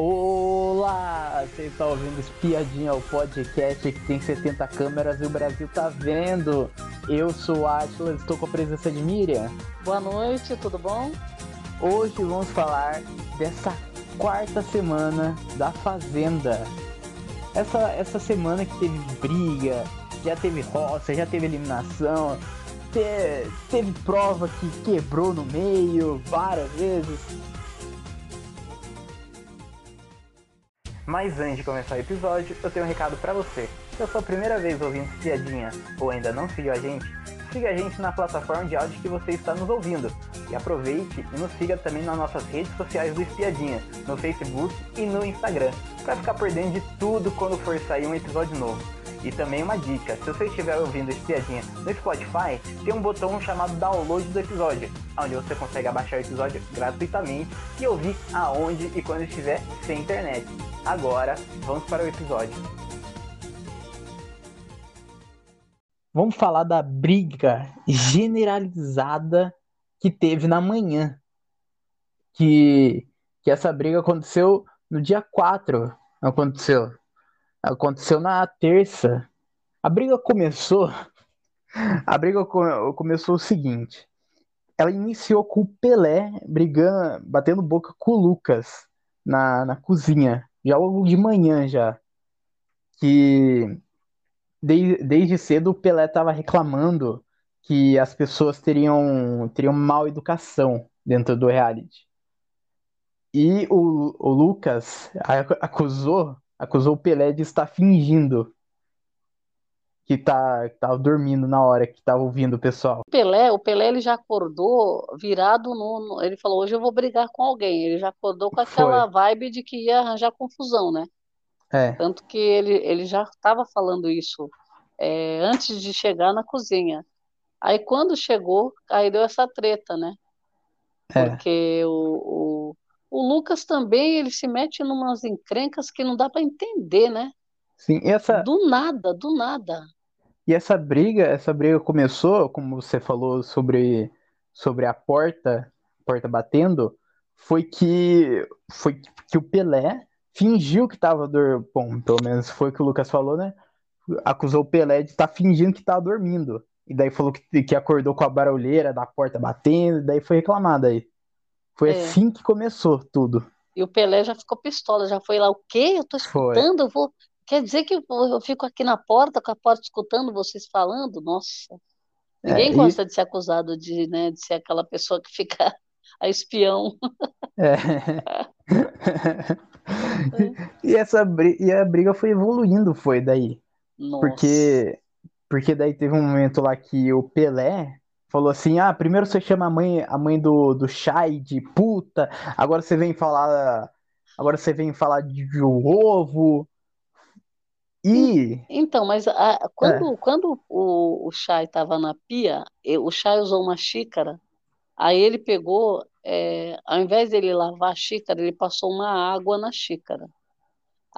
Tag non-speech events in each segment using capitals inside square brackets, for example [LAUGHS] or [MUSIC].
Olá! Você está ouvindo Espiadinha, o podcast que tem 70 câmeras e o Brasil tá vendo. Eu sou Atlas, estou com a presença de Miriam. Boa noite, tudo bom? Hoje vamos falar dessa quarta semana da Fazenda. Essa, essa semana que teve briga, já teve roça, já teve eliminação, te, teve prova que quebrou no meio várias vezes. Mas antes de começar o episódio, eu tenho um recado para você. Se é a sua primeira vez ouvindo Espiadinha ou ainda não seguiu a gente, siga a gente na plataforma de áudio que você está nos ouvindo. E aproveite e nos siga também nas nossas redes sociais do Espiadinha, no Facebook e no Instagram, para ficar por dentro de tudo quando for sair um episódio novo. E também uma dica, se você estiver ouvindo Espiadinha no Spotify, tem um botão chamado download do episódio, onde você consegue abaixar o episódio gratuitamente e ouvir aonde e quando estiver sem internet. Agora, vamos para o episódio. Vamos falar da briga generalizada que teve na manhã. Que, que essa briga aconteceu no dia 4. Aconteceu. Aconteceu na terça. A briga começou. A briga começou o seguinte. Ela iniciou com o Pelé brigando, batendo boca com o Lucas na, na cozinha já logo de manhã já, que desde, desde cedo o Pelé estava reclamando que as pessoas teriam, teriam mal educação dentro do reality. E o, o Lucas acusou, acusou o Pelé de estar fingindo que tá, que tava dormindo na hora que tava ouvindo o pessoal. O Pelé, o Pelé ele já acordou virado no, ele falou, hoje eu vou brigar com alguém. Ele já acordou com aquela Foi. vibe de que ia arranjar confusão, né? É. Tanto que ele, ele já estava falando isso é, antes de chegar na cozinha. Aí quando chegou, aí deu essa treta, né? É. Porque o, o, o Lucas também, ele se mete em umas encrencas que não dá para entender, né? Sim, essa... Do nada, do nada. E essa briga, essa briga começou, como você falou sobre, sobre a porta, porta batendo, foi que foi que o Pelé fingiu que estava dormindo, bom, pelo menos foi o que o Lucas falou, né? Acusou o Pelé de estar tá fingindo que estava dormindo. E daí falou que, que acordou com a barulheira da porta batendo, e daí foi reclamado aí. Foi é. assim que começou tudo. E o Pelé já ficou pistola, já foi lá, o quê? Eu tô escutando, eu vou, Quer dizer que eu fico aqui na porta, com a porta escutando vocês falando? Nossa. Ninguém é, gosta e... de ser acusado de, né, de ser aquela pessoa que fica [LAUGHS] a espião. É. [LAUGHS] e, essa briga, e a briga foi evoluindo, foi daí. Nossa. Porque, porque daí teve um momento lá que o Pelé falou assim: ah, primeiro você chama a mãe, a mãe do, do Chai de puta, agora você vem falar. Agora você vem falar de, de ovo. E. Então, mas a, quando, é. quando o, o Chay estava na pia, o Chay usou uma xícara, aí ele pegou, é, ao invés dele lavar a xícara, ele passou uma água na xícara.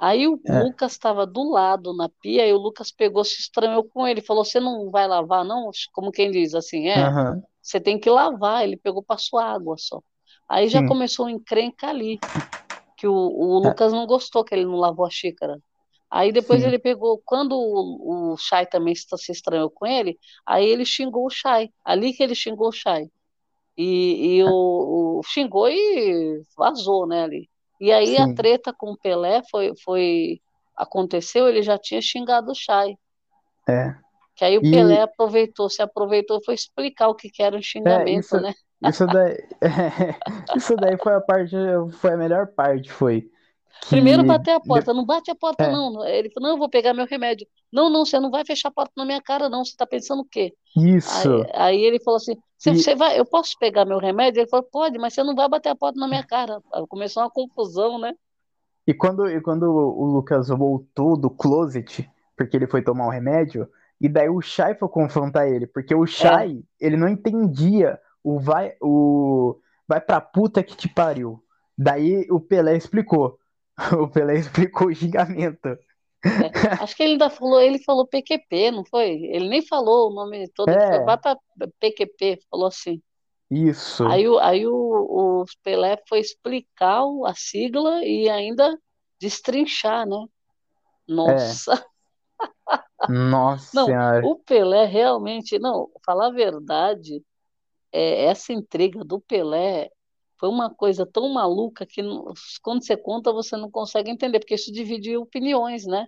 Aí o é. Lucas estava do lado na pia e o Lucas pegou, se estranhou com ele, falou: Você não vai lavar, não? Como quem diz assim, é, uhum. você tem que lavar. Ele pegou, passou água só. Aí já Sim. começou um encrenca ali, que o, o é. Lucas não gostou que ele não lavou a xícara. Aí depois Sim. ele pegou, quando o, o Shai também se estranhou com ele, aí ele xingou o Shai. Ali que ele xingou o Shai. E, e o, o, xingou e vazou, né, ali. E aí Sim. a treta com o Pelé foi, foi aconteceu, ele já tinha xingado o Shai. É. Que aí o e... Pelé aproveitou, se aproveitou, foi explicar o que, que era um xingamento, é, isso, né? Isso daí, é, [LAUGHS] isso daí foi a parte, foi a melhor parte, foi Primeiro bater a porta, não bate a porta, é. não. Ele falou, não, eu vou pegar meu remédio. Não, não, você não vai fechar a porta na minha cara, não. Você está pensando o quê? Isso. Aí, aí ele falou assim: você, e... você, vai, eu posso pegar meu remédio? Ele falou, pode, mas você não vai bater a porta na minha cara. Começou uma confusão, né? E quando, e quando o Lucas voltou do closet, porque ele foi tomar um remédio, e daí o Shai foi confrontar ele, porque o Shai, é. ele não entendia o vai, o vai pra puta que te pariu. Daí o Pelé explicou. [LAUGHS] O Pelé explicou o xingamento. É, acho que ele ainda falou, ele falou PQP, não foi? Ele nem falou o nome todo, é. ele falou, bata PQP, falou assim. Isso. Aí, o- aí o, o Pelé foi explicar o- a sigla e ainda destrinchar, né? Nossa, Nossa [LAUGHS] não, senhora. o Pelé realmente, não, falar a verdade, é, essa intriga do Pelé foi uma coisa tão maluca que quando você conta você não consegue entender, porque isso divide opiniões, né?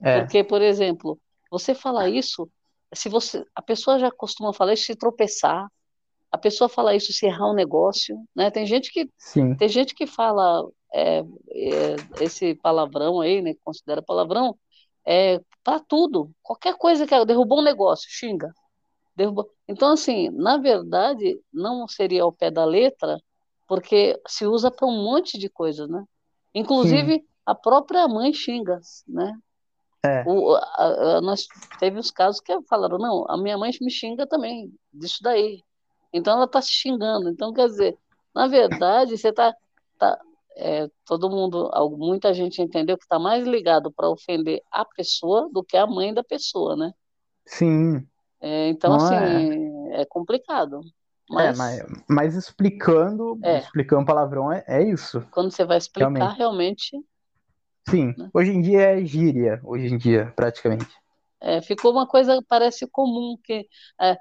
É, Porque, por exemplo, você fala isso, se você, a pessoa já costuma falar isso se tropeçar, a pessoa fala isso se errar um negócio, né? Tem gente que sim, tem gente que fala é, é, esse palavrão aí, né? Considera palavrão é para tudo, qualquer coisa que derrubou um negócio, xinga, derrubou. Então, assim, na verdade, não seria ao pé da letra, porque se usa para um monte de coisas, né? sim, Inclusive a própria mãe xinga, né? é, O, a- a- nós teve os casos que falaram, não, a minha mãe me xinga também, disso daí. Então ela está se xingando. Então, quer dizer, na verdade, você está. Tá, é, todo mundo, muita gente entendeu que está mais ligado para ofender a pessoa do que a mãe da pessoa, né? sim. É, então, Não assim, é. é complicado. É, Mas mas, mas explicando, é, explicando palavrão é, é isso, quando você vai explicar, realmente. realmente, Sim, né? hoje em dia é gíria, hoje em dia, praticamente. É, ficou uma coisa que parece comum, que é,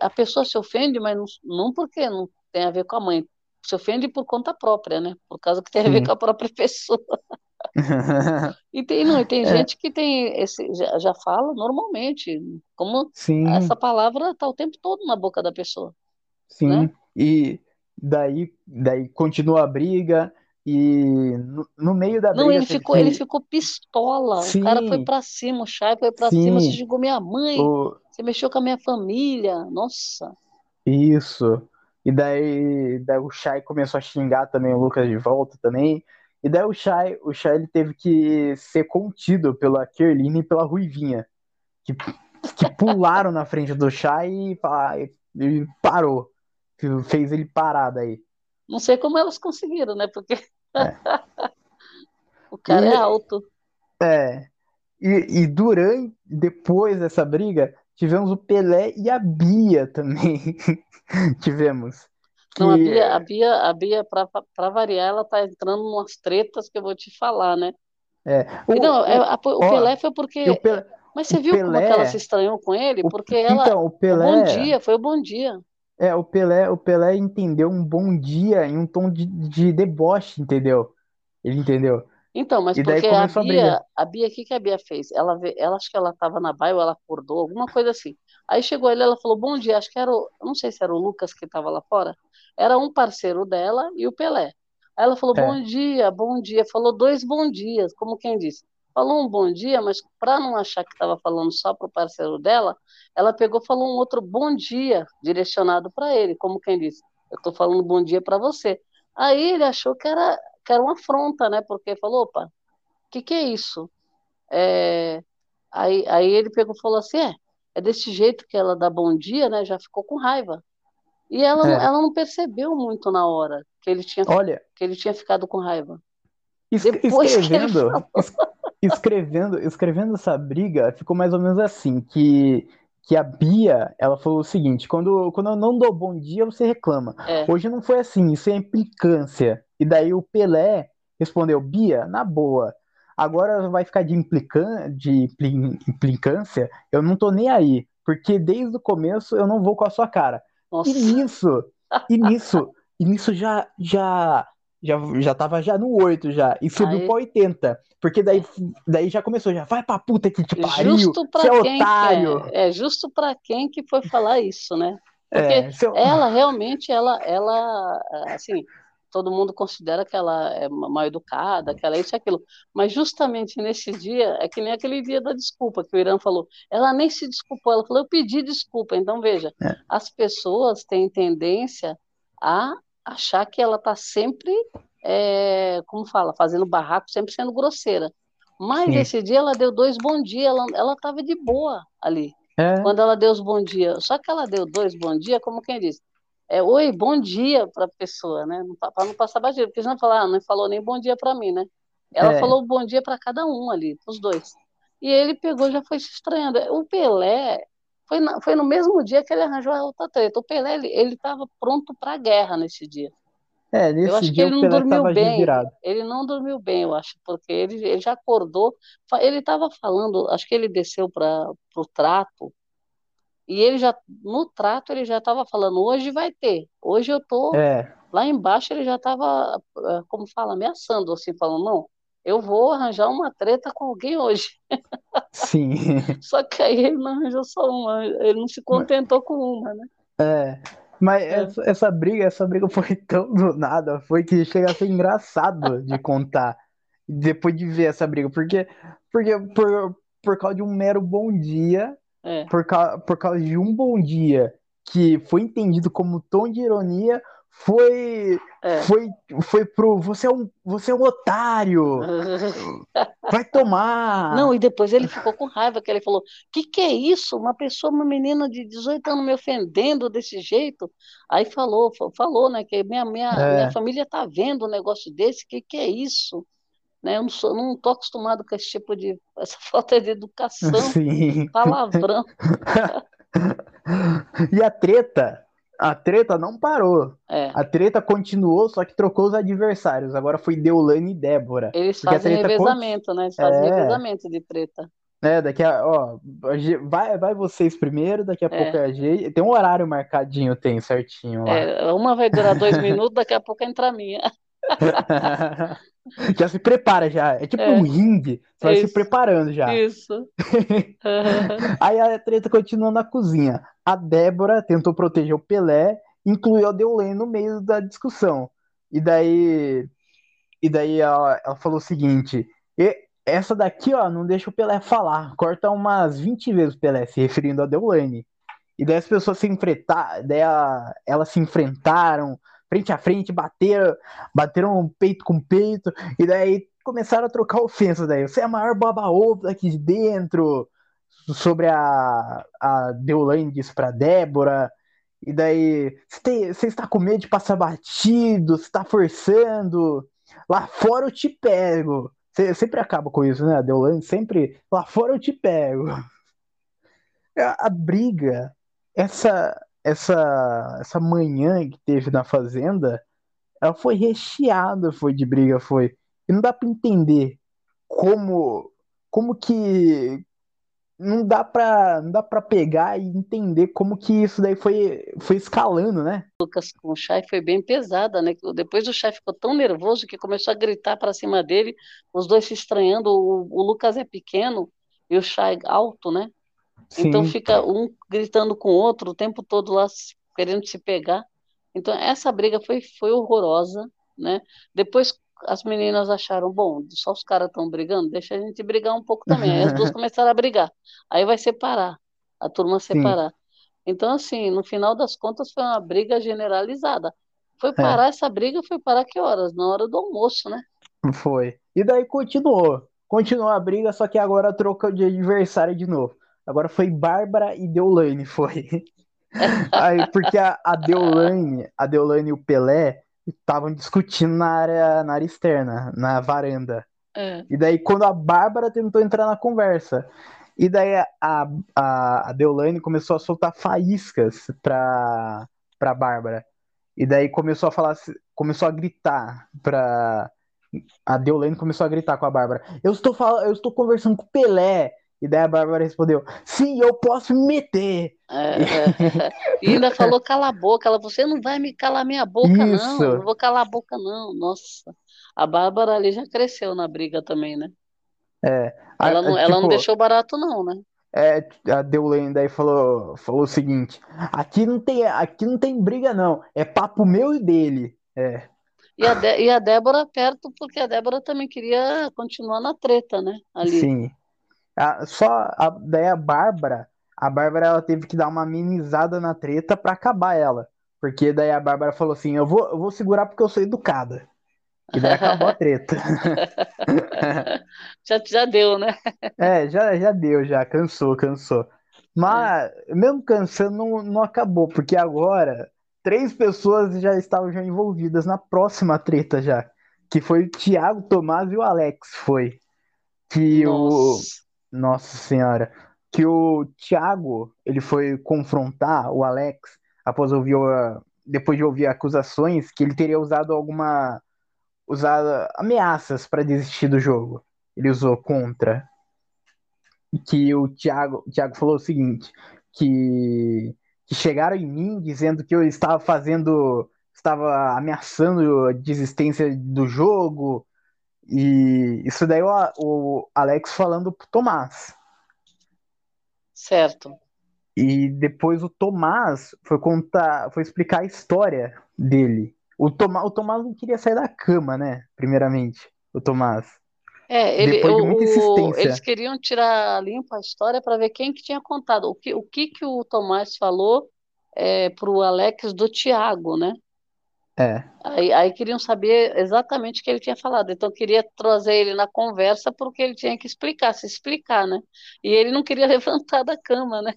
a pessoa se ofende, mas não, não porque não tem a ver com a mãe, se ofende por conta própria, né? Por causa que tem a ver com a própria [LAUGHS] pessoa. [LAUGHS] E tem, não, e tem É, gente que tem esse, já, já fala normalmente, como sim, essa palavra está o tempo todo na boca da pessoa, né? sim. E daí, daí continua a briga, e no, no meio da Não, briga ele teve ficou, ele ficou pistola. O cara foi Sim, pra cima, o Chay foi pra cima, você sim, xingou minha mãe, o, você mexeu com a minha família. Nossa, isso. E daí, daí o Shai começou a xingar também o Lucas de volta também. E daí o Shai, o Shai ele teve que ser contido pela Kerline e pela Ruivinha, que, que pularam na frente do Shai e, e parou. Fez ele parar daí. não sei como elas conseguiram, né? Porque É. [LAUGHS] o cara é E, alto. é, e, e durante, depois dessa briga, tivemos o Pelé e a Bia também. [LAUGHS] Tivemos. Não, a Bia, a Bia, a Bia para variar, ela tá entrando em umas tretas que eu vou te falar, né? é, E não, é, o, o, a- o ó, Pelé foi o, porque. Pe- Mas o você viu como que ela se Pelé, estranhou com ele? o, Porque ela. então, o O bom Pelé, dia, foi o bom dia. É, o Pelé, o Pelé entendeu um bom dia em um tom de, de deboche, entendeu? Ele entendeu. Então, mas E porque a começou a. Bia, a Bia, o que que a Bia fez? Ela, ela acho que ela estava na baia ou ela acordou, alguma coisa assim. Aí chegou ele, ela falou, bom dia, acho que era o, não sei se era o Lucas que estava lá fora, era um parceiro dela e o Pelé. Aí ela falou, bom É, dia, bom dia, falou dois bom dias, como quem disse. Falou um bom dia, mas para não achar que estava falando só para o parceiro dela, ela pegou e falou um outro bom dia, direcionado para ele, como quem disse, eu estou falando bom dia para você. Aí ele achou que era, que era uma afronta, né? Porque falou, opa, o que que é isso? É, aí, aí ele pegou e falou assim, é, é desse jeito que ela dá bom dia, né? Já ficou com raiva. E ela não, é. ela não percebeu muito na hora que ele tinha, Olha, que ele tinha ficado com raiva. Depois escrevendo, escrevendo, escrevendo essa briga, ficou mais ou menos assim, que, que a Bia, ela falou o seguinte, quando, quando eu não dou bom dia, você reclama. É, Hoje não foi assim, isso é implicância. E daí o Pelé respondeu, Bia, na boa, agora vai ficar de, implican, de impli- implicância, eu não tô nem aí, porque desde o começo eu não vou com a sua cara. E nossa. nisso, e nisso, e nisso já, já, já, já tava já no 8 já, e subiu Aí, pra 80, porque daí, é. daí já começou, já vai pra puta que te pariu, Justo você para é quem que otário, é, é justo para quem que foi falar isso, né? Porque é, seu... ela realmente, ela, ela, assim, todo mundo considera que ela é mal educada, que ela é isso e aquilo, mas justamente nesse dia, é que nem aquele dia da desculpa que o Irã falou, ela nem se desculpou, ela falou, eu pedi desculpa, então veja, é, as pessoas têm tendência a achar que ela está sempre, é, como fala, fazendo barraco, sempre sendo grosseira. Mas sim, esse dia ela deu dois bom dia, ela estava de boa ali. é, Quando ela deu os bom dia, só que ela deu dois bom dia, como quem diz, é oi, bom dia para a pessoa, né? Para não passar batido, porque senão falar, ah, não falou nem bom dia para mim, né? Ela é, falou bom dia para cada um ali, os dois. E ele pegou, já foi se estranhando. O Pelé, Foi, na, foi no mesmo dia que ele arranjou a outra treta. O Pelé, ele estava pronto para a guerra nesse dia. É, nesse eu acho dia que ele não dormiu bem. virado. Ele não dormiu bem, eu acho, porque ele, ele já acordou. Ele estava falando, acho que ele desceu para o trato, e ele já, no trato, ele já estava falando: hoje vai ter, hoje eu tô. É, Lá embaixo, ele já estava, como fala, ameaçando, assim, falando: não, eu vou arranjar uma treta com alguém hoje. [LAUGHS] sim. [LAUGHS] Só que aí ele não arranjou só uma, ele não se contentou com uma, né? É. Mas É. essa, essa briga, essa briga foi [LAUGHS] tão do nada, foi que chega a ser engraçado de contar depois de ver essa briga, porque, porque por, por causa de um mero bom dia, É. por, cau- por causa de um bom dia que foi entendido como tom de ironia, foi É. foi foi pro você é um você é um otário, [LAUGHS] vai tomar. Não, e depois ele ficou com raiva, que ele falou: que que é isso? Uma pessoa, uma menina de 18 anos me ofendendo desse jeito. Aí falou, fa- falou, né, que minha, minha, É. minha família tá vendo um negócio desse, que que é isso? Né, eu não sou, não tô acostumado com esse tipo de, [LAUGHS] essa falta de educação, Sim. palavrão. [LAUGHS] E a treta, a treta não parou. É, A treta continuou, só que trocou os adversários. Agora foi Deolane e Débora. eles fazem revezamento, né? Eles fazem É. revezamento de treta. É, daqui a, ó, vai, vai vocês primeiro, daqui a É. pouco é a G. Tem um horário marcadinho, tem certinho lá. É, uma vai durar dois [LAUGHS] minutos, daqui a pouco entra a minha. [LAUGHS] Já se prepara já. É tipo É. um ringue. Você vai se Isso. preparando já. Isso. [LAUGHS] Aí a treta continua na cozinha. A Débora tentou proteger o Pelé, incluiu a Deolane no meio da discussão. E daí, e daí ela, ela falou o seguinte: "E- essa daqui, ó, não deixa o Pelé falar. Corta umas 20 vezes o Pelé, se referindo a Deolane. E daí as pessoas se enfrentaram, daí a- elas se enfrentaram frente a frente, bateram, bateram peito com peito, e daí começaram a trocar ofensas daí. Você é a maior baba-ovo daqui de dentro, sobre a, a Deolane disse pra Débora, e daí você, está com medo de passar batido, você está forçando, lá fora eu te pego. Você sempre acaba com isso, né? A Deolane sempre, lá fora eu te pego. [LAUGHS] A, a briga, essa, essa, essa manhã que teve na fazenda, ela foi recheada, foi de briga, foi. E não dá pra entender como, como que não dá pra, não dá para pegar e entender como que isso daí foi, foi escalando, né? Lucas com o Chay foi bem pesada, né? Depois o Chay ficou tão nervoso que começou a gritar para cima dele, os dois se estranhando. O, o Lucas é pequeno e o Chay alto, né? Então Sim. fica um gritando com o outro o tempo todo lá querendo se pegar. Então essa briga foi, foi horrorosa, né? Depois as meninas acharam, bom, só os caras estão brigando, deixa a gente brigar um pouco também. Aí as duas [LAUGHS] começaram a brigar. Aí vai separar, a turma Sim. separar. Então, assim, no final das contas foi uma briga generalizada. Foi É. parar essa briga, foi parar que horas? Na hora do almoço, né? Foi. E daí continuou. Continuou a briga, só que agora trocou de adversário de novo. Agora foi Bárbara e Deolane, foi. [LAUGHS] Aí, porque a, a Deolane, a Deolane e o Pelé estavam discutindo na área, na área externa, na varanda. É. E daí, quando a Bárbara tentou entrar na conversa, e daí a, a, a Deolane começou a soltar faíscas pra, pra Bárbara. E daí começou a falar, começou a gritar pra. A Deolane começou a gritar com a Bárbara. Eu estou falando, eu estou conversando com o Pelé. E daí a Bárbara respondeu: Sim, eu posso me meter. É, é. [LAUGHS] E ainda falou cala a boca. Ela, você não vai me calar minha boca, não. Isso. Eu não vou calar a boca, não. Nossa. A Bárbara ali já cresceu na briga também, né? É. A- Ela não, a- ela não tipo, deixou barato, não, né? É, a Deolane daí falou, falou o seguinte: aqui não tem, aqui não tem briga, não. É papo meu e dele. É. E a, Dé- e a Débora perto, porque a Débora também queria continuar na treta, né? Ali. Sim. A- só a, daí a Bárbara, a Bárbara ela teve que dar uma amenizada na treta pra acabar ela. Porque daí a Bárbara falou assim: eu vou, eu vou segurar porque eu sou educada. E daí acabou a treta. [LAUGHS] Já, já deu, né? É, já, já deu, já, cansou, cansou. Mas, mesmo cansando, não, não acabou, porque agora três pessoas já estavam já envolvidas na próxima treta já. Que foi o Thiago, Tomás e o Alex, foi. Que o. Nossa. Nossa Senhora. que o Thiago ele foi confrontar o Alex após ouvir depois de ouvir acusações que ele teria usado alguma usado ameaças para desistir do jogo. Ele usou contra que o Thiago, o Thiago falou o seguinte, que, que chegaram em mim dizendo que eu estava fazendo, estava ameaçando a desistência do jogo, e isso daí o, o Alex falando pro Tomás. Certo. E depois o Tomás foi contar, foi explicar a história dele. O, Tomás, o Tomás não queria sair da cama, né? Primeiramente, o Tomás. É, ele, Depois de muita insistência. eles queriam tirar limpo a história para ver quem que tinha contado. O que o, que, que o Tomás falou é, para o Alex do Tiago, né? É. Aí, aí queriam saber exatamente o que ele tinha falado. Então queria trazer ele na conversa porque ele tinha que explicar, se explicar, né? E ele não queria [LAUGHS] levantar da cama, né?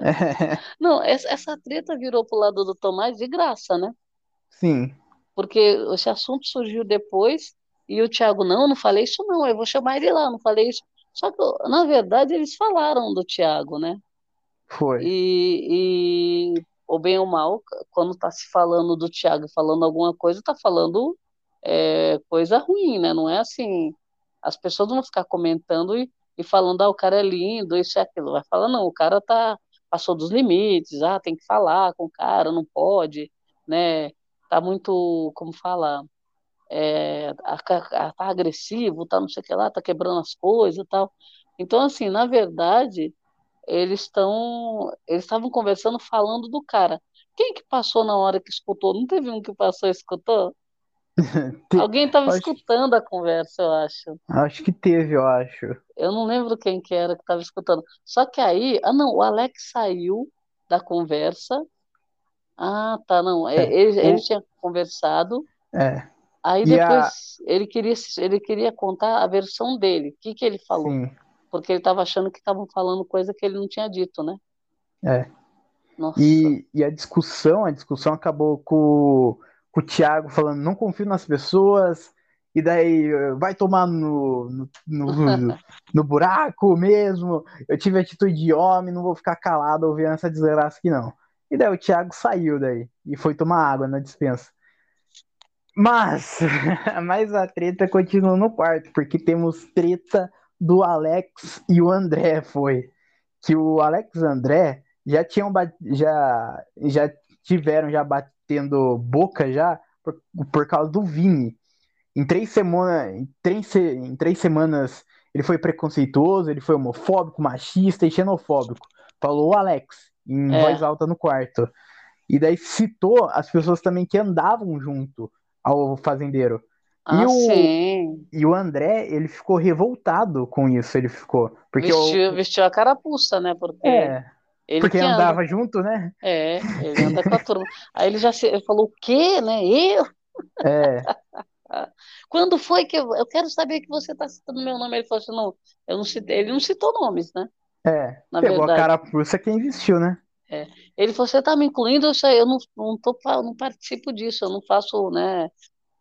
É. [LAUGHS] Não, essa, treta virou pro lado do Tomás de graça, né? Sim. Porque esse assunto surgiu depois e o Tiago, não, não falei isso não, eu vou chamar ele lá, não falei isso. Só que, na verdade, eles falaram do Tiago, né? Foi. E, e ou bem ou mal, quando está se falando do Tiago falando alguma coisa, está falando é, coisa ruim, né? Não é assim. As pessoas vão ficar comentando e, e falando, ah, o cara é lindo, isso e aquilo. Vai falar, não, o cara tá, passou dos limites, ah, tem que falar com o cara, não pode, né? Tá muito, como falar, é, tá agressivo, tá não sei o que lá, tá quebrando as coisas e tal. Então, assim, na verdade, eles estão, eles estavam conversando falando do cara. Quem que passou na hora que escutou? Não teve um que passou e escutou? [LAUGHS] Alguém estava acho... escutando a conversa, eu acho. Acho que teve, eu acho. Eu não lembro quem que era que estava escutando. Só que aí, ah não, o Alex saiu da conversa. Ah, tá, não. É, ele, o... ele tinha conversado. É. Aí e depois a... ele, queria, ele queria contar a versão dele. O que, que ele falou? Sim. Porque ele estava achando que estavam falando coisa que ele não tinha dito, né? É. Nossa. E, e a discussão, a discussão acabou com, com o Thiago falando, não confio nas pessoas, e daí vai tomar no, no, no, [LAUGHS] no, buraco mesmo. Eu tive atitude de homem, não vou ficar calado ouvindo essa desgraça aqui, não. E daí o Thiago saiu daí e foi tomar água na dispensa. Mas, [LAUGHS] mas a treta continua no quarto, porque temos treta do Alex e o André, foi. Que o Alex e o André já tinham já, já tiveram já batendo boca já por, por causa do Vini. Em três, semana, em, três, em três semanas ele foi preconceituoso, ele foi homofóbico, machista e xenofóbico. Falou o Alex em é. voz alta no quarto. E daí citou as pessoas também que andavam junto ao fazendeiro. Ah, e, o, sim. e o André, ele ficou revoltado com isso, ele ficou. Porque vestiu, o... vestiu a carapuça, né? Porque, é, porque andava anda. junto, né? É, ele anda com a turma. Aí ele já se, ele falou, o quê, né? Eu? É. [LAUGHS] Quando foi que eu, eu quero saber que você está citando meu nome? Ele falou assim, não, eu não citei, ele não citou nomes, né? É, Na pegou verdade. a carapuça quem vestiu, né? É. Ele falou, você está me incluindo, eu, eu não, não, tô, não participo disso, eu não faço, né,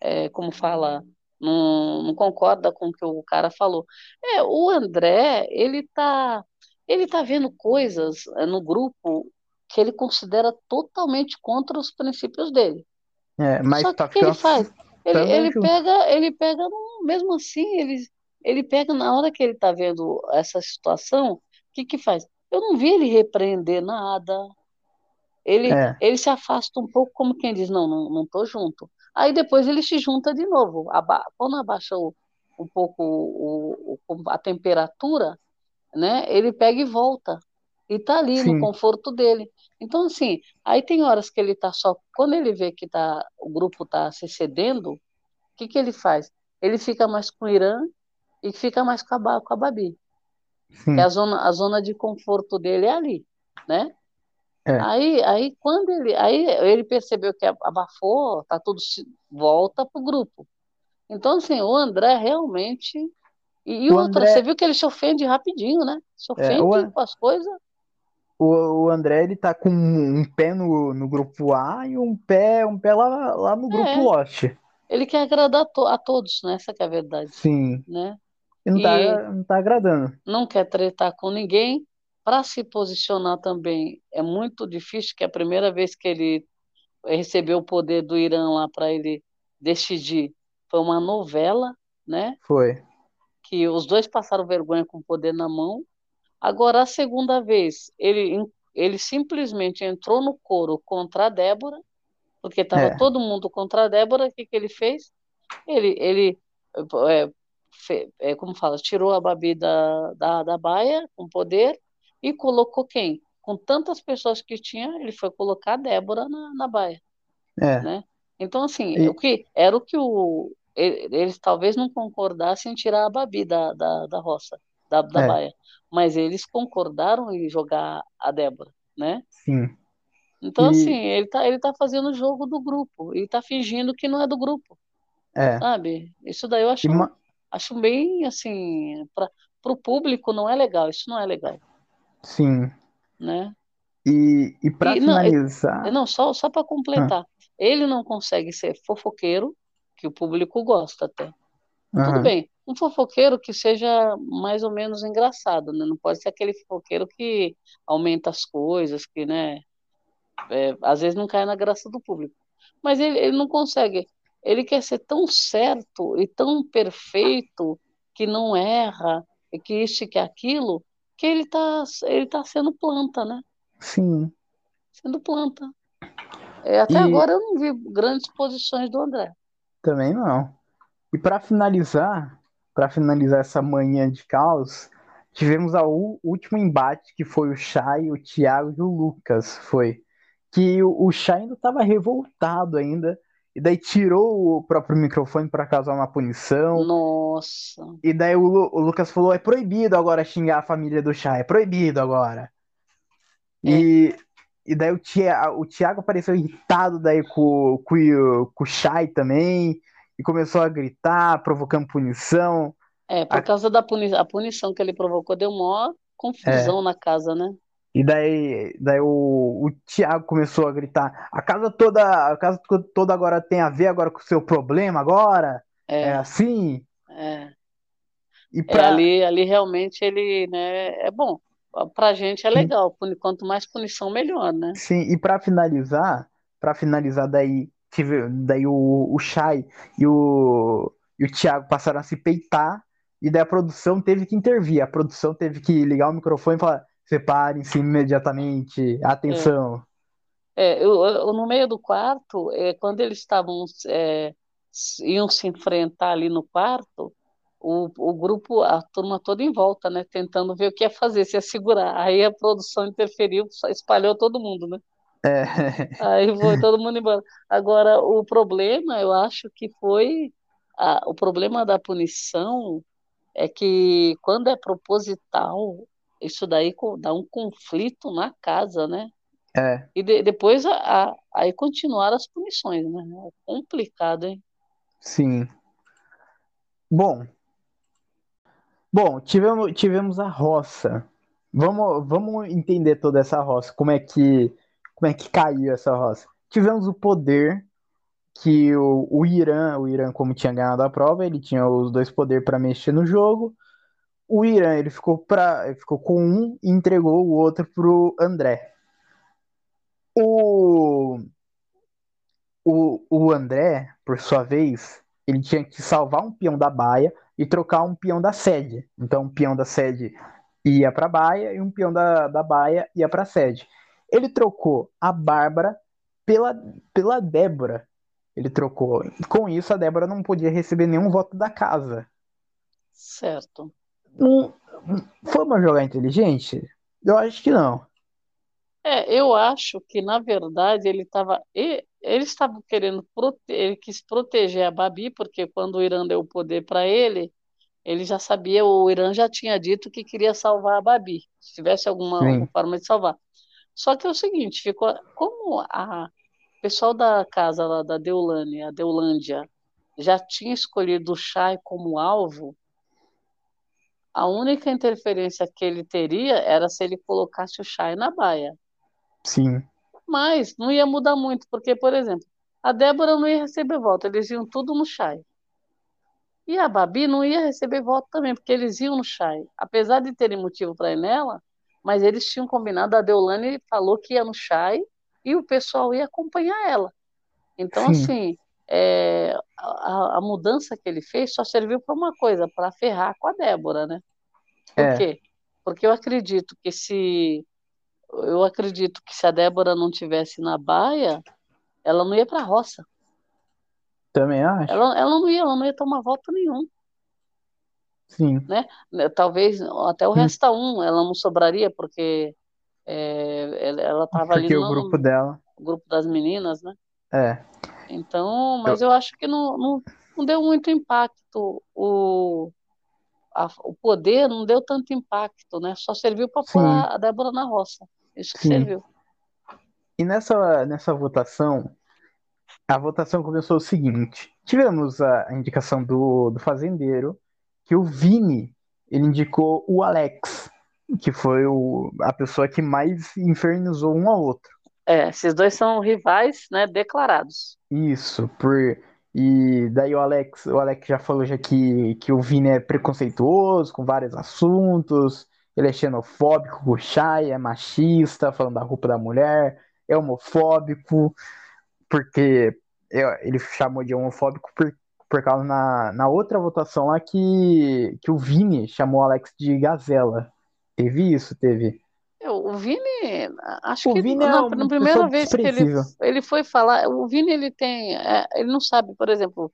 é, como fala, não, não concorda com o que o cara falou. É, o André, ele está ele tá vendo coisas é, no grupo que ele considera totalmente contra os princípios dele. É, mas Só tá que ele faz? Ele, ele pega, ele pega, mesmo assim, ele, ele pega na hora que ele está vendo essa situação, o que que faz? Eu não vi ele repreender nada. Ele, é. ele se afasta um pouco, como quem diz, não, não, não tô junto. Aí depois ele se junta de novo. Aba quando abaixa o, um pouco o, o, a temperatura, né, ele pega e volta. E tá ali Sim. no conforto dele. Então, assim, aí tem horas que ele tá só. Quando ele vê que tá, o grupo tá se cedendo, o que, que ele faz? Ele fica mais com o Irã e fica mais com a, com a Babi. Que a zona, a zona de conforto dele é ali, né? É. Aí, aí quando ele, aí ele percebeu que abafou, tá tudo volta pro grupo. Então assim, o André realmente e, e outra, André... você viu que ele se ofende rapidinho, né? Se é, ofende é, o... com as coisas. O, o André ele tá com um pé no, no grupo A e um pé um pé lá, lá no grupo é. Ele quer agradar to a todos, né? Essa é a verdade. Sim. Né? E não, tá, não tá agradando. Não quer tretar com ninguém, para se posicionar também é muito difícil, que é a primeira vez que ele recebeu o poder do Irã lá para ele decidir foi uma novela, né? Foi. Que os dois passaram vergonha com o poder na mão. Agora, a segunda vez, ele, ele simplesmente entrou no coro contra a Débora, porque estava é. todo mundo contra a Débora. O que, que ele fez? Ele, ele é, fe, é, como fala, tirou a Babi da, da, da baia com poder e colocou quem? Com tantas pessoas que tinha, ele foi colocar a Débora na, na baia. É. Né? Então, assim, e... o que, era o que o, eles talvez não concordassem em tirar a Babi da, da, da roça, da, da é. baia, mas eles concordaram em jogar a Débora, né? Sim. Então, e... assim, ele tá, ele tá fazendo o jogo do grupo e tá fingindo que não é do grupo. É. Sabe? Isso daí eu acho, uma... acho bem, assim, para o público não é legal, isso não é legal. Sim. Né? E, e para finalizar. Não, não só, só para completar. Ah. Ele não consegue ser fofoqueiro, que o público gosta até. Uhum. Tudo bem, um fofoqueiro que seja mais ou menos engraçado, né? Não pode ser aquele fofoqueiro que aumenta as coisas, que, né? É, às vezes não cai na graça do público. Mas ele, ele não consegue. Ele quer ser tão certo e tão perfeito que não erra, e que isso e que aquilo, que ele está ele tá sendo planta, né? Sim. Sendo planta. É, até e... agora eu não vi grandes posições do André. Também não. E para finalizar, para finalizar essa manhã de caos, tivemos o último embate que foi o Chay, o Thiago e o Lucas, foi que o, o Chay ainda estava revoltado ainda e daí tirou o próprio microfone para causar uma punição. Nossa. E daí o, o, Lucas falou: é proibido agora xingar a família do Chay, é proibido agora. É. E e daí o, Tia, o Thiago apareceu irritado daí com, com, com o Shai também. E começou a gritar, provocando punição. É, por a... causa da puni... a punição que ele provocou, deu maior confusão é. na casa, né? E daí, daí o, o Thiago começou a gritar: a casa toda, a casa toda agora tem a ver agora com o seu problema agora. É, é assim. É. E pra... É, ali, ali realmente ele, né, é bom pra gente é legal. Quanto mais punição, melhor, né? Sim, e para finalizar, para finalizar daí, daí o, o Shai e o, e o Thiago passaram a se peitar, e daí a produção teve que intervir. A produção teve que ligar o microfone e falar: separem-se imediatamente, atenção. É, eu, eu, no meio do quarto, é, quando eles estavam é, iam se enfrentar ali no quarto, o, o grupo, a turma toda em volta, né? Tentando ver o que ia fazer, se ia segurar. Aí a produção interferiu, espalhou todo mundo, né? É. Aí foi todo mundo embora. Agora, o problema, eu acho que foi. A, o problema da punição é que quando é proposital, isso daí dá um conflito na casa, né? É. E de, depois a, a, aí continuaram as punições, né? É complicado, hein? Sim. Bom, Bom, tivemos, tivemos a roça. Vamos, vamos entender toda essa roça. Como é que, como é que caiu essa roça? Tivemos o poder que o, o Irã, o Irã como tinha ganhado a prova, ele tinha os dois poderes para mexer no jogo. O Irã ele ficou para, ele ficou com um e entregou o outro pro André. O, o, o André, por sua vez, ele tinha que salvar um peão da baia e trocar um peão da sede. Então, um peão da sede ia para a baia e um peão da, da baia ia para a sede. Ele trocou a Bárbara pela, pela Débora. Ele trocou. Com isso, a Débora não podia receber nenhum voto da casa. Certo. Não, foi uma jogada inteligente? Eu acho que não. É, eu acho que, na verdade, ele estava. Ele estava querendo. Prote... Ele quis proteger a Babi, porque quando o Irã deu o poder para ele, ele já sabia, o Irã já tinha dito que queria salvar a Babi, se tivesse alguma, alguma forma de salvar. Só que é o seguinte, ficou. Como a o pessoal da casa lá da Deulânia, a Deulândia, já tinha escolhido o Chay como alvo, a única interferência que ele teria era se ele colocasse o Chay na baia. Sim. Mas não ia mudar muito, porque, por exemplo, a Débora não ia receber voto, eles iam tudo no Chay. E a Babi não ia receber voto também, porque eles iam no Chay. Apesar de terem motivo para ir nela, mas eles tinham combinado, a Deolane falou que ia no Chai e o pessoal ia acompanhar ela. Então, Sim. assim, é, a, a, mudança que ele fez só serviu para uma coisa, para ferrar com a Débora, né? Por é. quê? Porque eu acredito que se eu acredito que se a Débora não tivesse na baia, ela não ia para a roça. Também acho. Ela, ela não ia, ela não ia tomar voto nenhum. Sim. Né? Talvez até o Resta um ela não sobraria, porque é, ela estava ali no o grupo dela. O grupo das meninas, né? É. Então, mas eu, eu acho que não, não, não deu muito impacto. O, a, o poder não deu tanto impacto, né? Só serviu para pôr a Débora na roça. Isso que Sim. serviu. E nessa, nessa votação, a votação começou o seguinte: tivemos a indicação do, do fazendeiro, que o Vini ele indicou o Alex, que foi o, a pessoa que mais infernizou um ao outro. É, esses dois são rivais, né, declarados. Isso, por e daí o Alex, o Alex já falou já que, que o Vini é preconceituoso com vários assuntos, ele é xenofóbico com o é machista, falando da roupa da mulher, é homofóbico, porque ele chamou de homofóbico por, por causa na, na outra votação lá que, que o Vini chamou o Alex de gazela. Teve isso? Teve. O Vini, acho o que Vini na, é na primeira vez que ele, ele foi falar, o Vini ele tem, é, ele não sabe, por exemplo,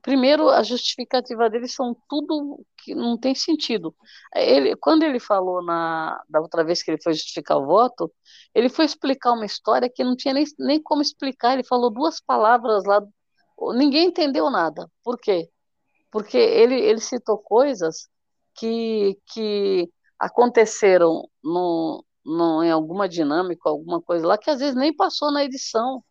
primeiro a justificativa dele são tudo que não tem sentido. Ele, quando ele falou na da outra vez que ele foi justificar o voto, ele foi explicar uma história que não tinha nem, nem como explicar. Ele falou duas palavras lá, ninguém entendeu nada. Por quê? Porque ele ele citou coisas que que aconteceram no, no, em alguma dinâmica, alguma coisa lá, que às vezes nem passou na edição.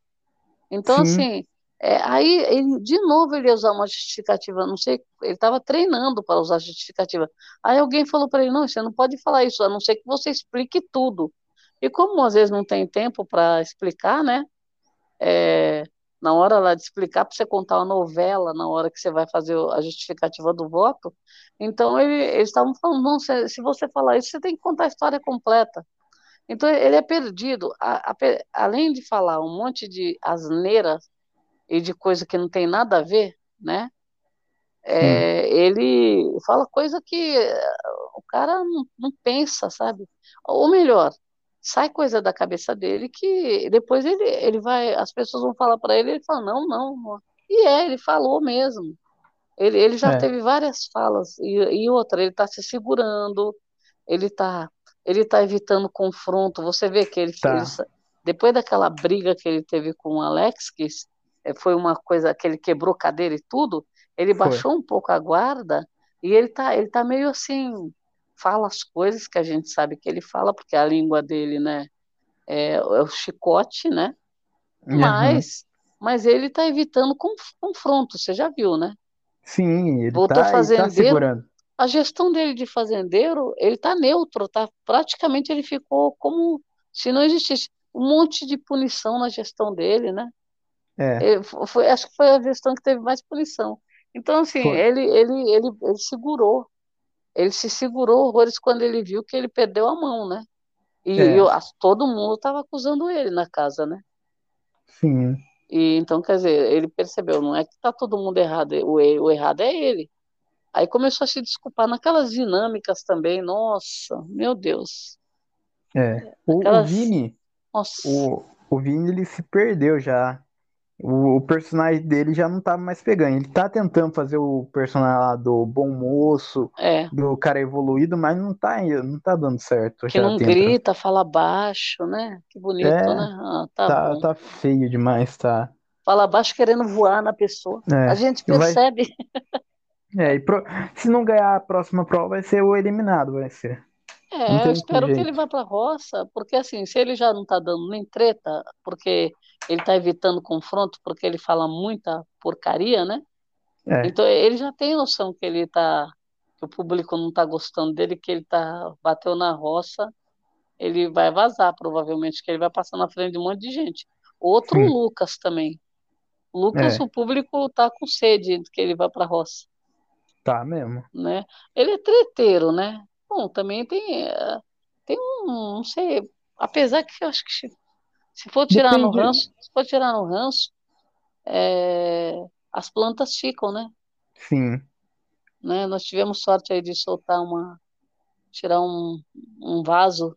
Então, Sim. assim, é, aí ele, de novo ele ia usar uma justificativa, não sei, ele estava treinando para usar justificativa. Aí alguém falou para ele: não, você não pode falar isso, a não ser que você explique tudo. E como às vezes não tem tempo para explicar, né? É, na hora lá de explicar para você contar uma novela, na hora que você vai fazer a justificativa do voto. Então ele, eles estavam falando, não, se, se, você falar isso, você tem que contar a história completa. Então ele é perdido. A, a, além de falar um monte de asneiras e de coisa que não tem nada a ver, né? É, ele fala coisa que o cara não, não pensa, sabe? Ou melhor, sai coisa da cabeça dele que depois ele, ele vai, as pessoas vão falar para ele, ele fala, não, não, e é, ele falou mesmo. Ele, ele já é. teve várias falas, e, e outra, ele está se segurando, ele está ele tá evitando confronto, você vê que ele, tá. ele, depois daquela briga que ele teve com o Alex, que é, foi uma coisa que ele quebrou cadeira e tudo, ele baixou foi. um pouco a guarda, e ele tá, ele tá meio assim, fala as coisas que a gente sabe que ele fala, porque a língua dele, né, é, é o chicote, né? Uhum. Mas, mas ele está evitando confronto, você já viu, né? Sim, ele está tá segurando. A gestão dele de fazendeiro, ele está neutro, tá? Praticamente ele ficou como se não existisse um monte de punição na gestão dele, né? É. Ele, foi, acho que foi a gestão que teve mais punição. Então, assim, ele, ele, ele, ele segurou ele se segurou horrores quando ele viu que ele perdeu a mão, né? E é. eu, todo mundo estava acusando ele na casa, né? Sim. E então, quer dizer, ele percebeu, não é que tá todo mundo errado, o, o errado é ele. Aí começou a se desculpar naquelas dinâmicas também, nossa, meu Deus. É, o, Aquelas... o Vini, nossa. O, o Vini ele se perdeu já o, o, personagem dele já não tá mais pegando. Ele tá tentando fazer o personagem lá do bom moço, é. do cara evoluído, mas não tá, não tá dando certo. Que não grita, fala baixo, né? Que bonito, é, né? Ah, tá, tá, tá, feio demais, tá. Fala baixo querendo voar na pessoa. É, a gente percebe. Vai... [LAUGHS] é, e pro... se não ganhar a próxima prova, vai ser o eliminado, vai ser. É, eu espero que ele vá para a roça, porque assim, se ele já não está dando nem treta, porque ele está evitando confronto, porque ele fala muita porcaria, né? É. Então ele já tem noção que ele tá, que o público não está gostando dele, que ele tá bateu na roça, ele vai vazar provavelmente, que ele vai passar na frente de um monte de gente. Outro Sim. Lucas também. Lucas, é. o público tá com sede de que ele vá para a roça. Tá mesmo. Né? Ele é treteiro, né? Bom, também tem. Eh, tem um, não sei, apesar que eu acho que se for tirar Depende. no ranço, se for tirar no ranço, é, as plantas ficam, né? Sim. Né? Nós tivemos sorte aí de soltar uma, tirar um, um vaso.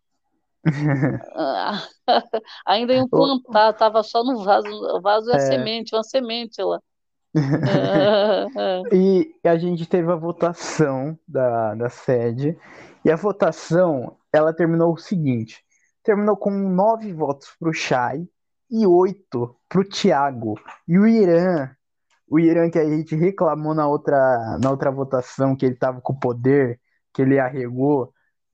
[LAUGHS] [LAUGHS] Ainda iam plantar, tava só no vaso, o vaso é, é. semente, uma semente lá. [LAUGHS] e a gente teve a votação da, da sede, e a votação ela terminou o seguinte: terminou com nove votos para o Chay e oito para o Thiago. E o Irã, o Irã que a gente reclamou na outra, na outra votação que ele estava com o poder, que ele arregou,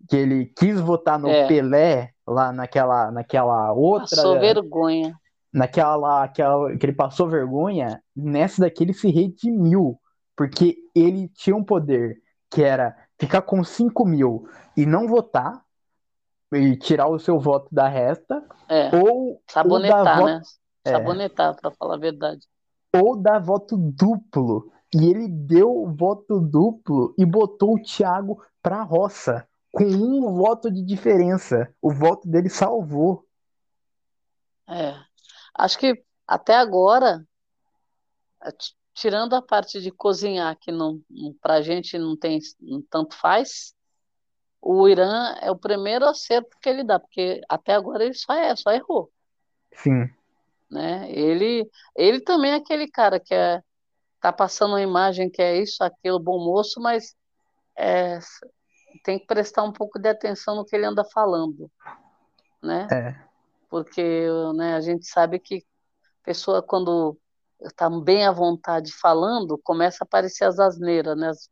que ele quis votar no é. Pelé lá naquela, naquela outra. Passou vergonha. Naquela aquela, que ele passou vergonha, nessa daqui ele se redimiu, porque ele tinha um poder que era ficar com 5 mil e não votar, e tirar o seu voto da resta, é. ou. Sabonetar, ou né? É. Sabonetar, para falar a verdade. Ou dar voto duplo. E ele deu o voto duplo e botou o Thiago pra roça. Com um voto de diferença. O voto dele salvou. É. Acho que até agora, tirando a parte de cozinhar, que não, pra gente não tem não tanto faz, o Irã é o primeiro acerto que ele dá, porque até agora ele só é, só errou. Sim. Né? Ele, ele também é aquele cara que é, tá passando uma imagem que é isso, aquilo, bom moço, mas é, tem que prestar um pouco de atenção no que ele anda falando, né? É. Porque né, a gente sabe que pessoa quando está bem à vontade falando, começa a aparecer as asneiras, né? As,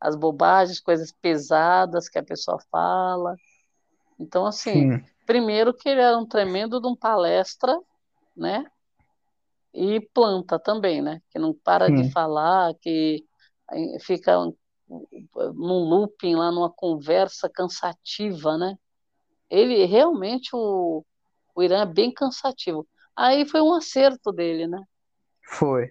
as bobagens, coisas pesadas que a pessoa fala. Então, assim, Sim. primeiro que ele era um tremendo de um palestra, né? E planta também, né? Que não para Sim. de falar, que fica num looping lá, numa conversa cansativa, né? Ele realmente, o, o Irã é bem cansativo. Aí foi um acerto dele, né? Foi.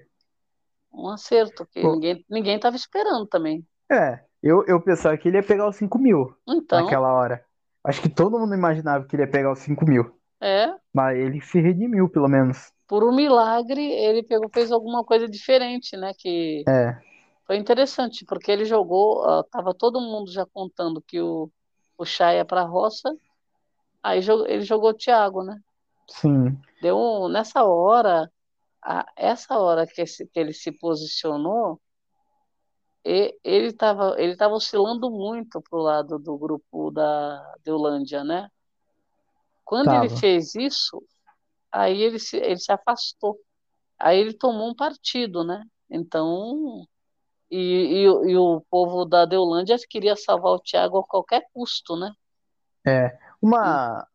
Um acerto, que ninguém ninguém estava esperando também. É, eu, eu pensava que ele ia pegar os 5 mil então, naquela hora. Acho que todo mundo imaginava que ele ia pegar os 5 mil. É. Mas ele se redimiu, pelo menos. Por um milagre, ele pegou, fez alguma coisa diferente, né? Que é. foi interessante, porque ele jogou, uh, tava todo mundo já contando que o, o Chá ia pra roça, aí ele jogou o Thiago, né? Sim. Deu um, nessa hora, a, essa hora que, esse, que ele se posicionou, ele estava ele tava oscilando muito para o lado do grupo da Deulândia, né? Quando tava. ele fez isso, aí ele se, ele se afastou. Aí ele tomou um partido, né? Então, e, e, e o povo da Deulândia queria salvar o Tiago a qualquer custo, né? É, uma,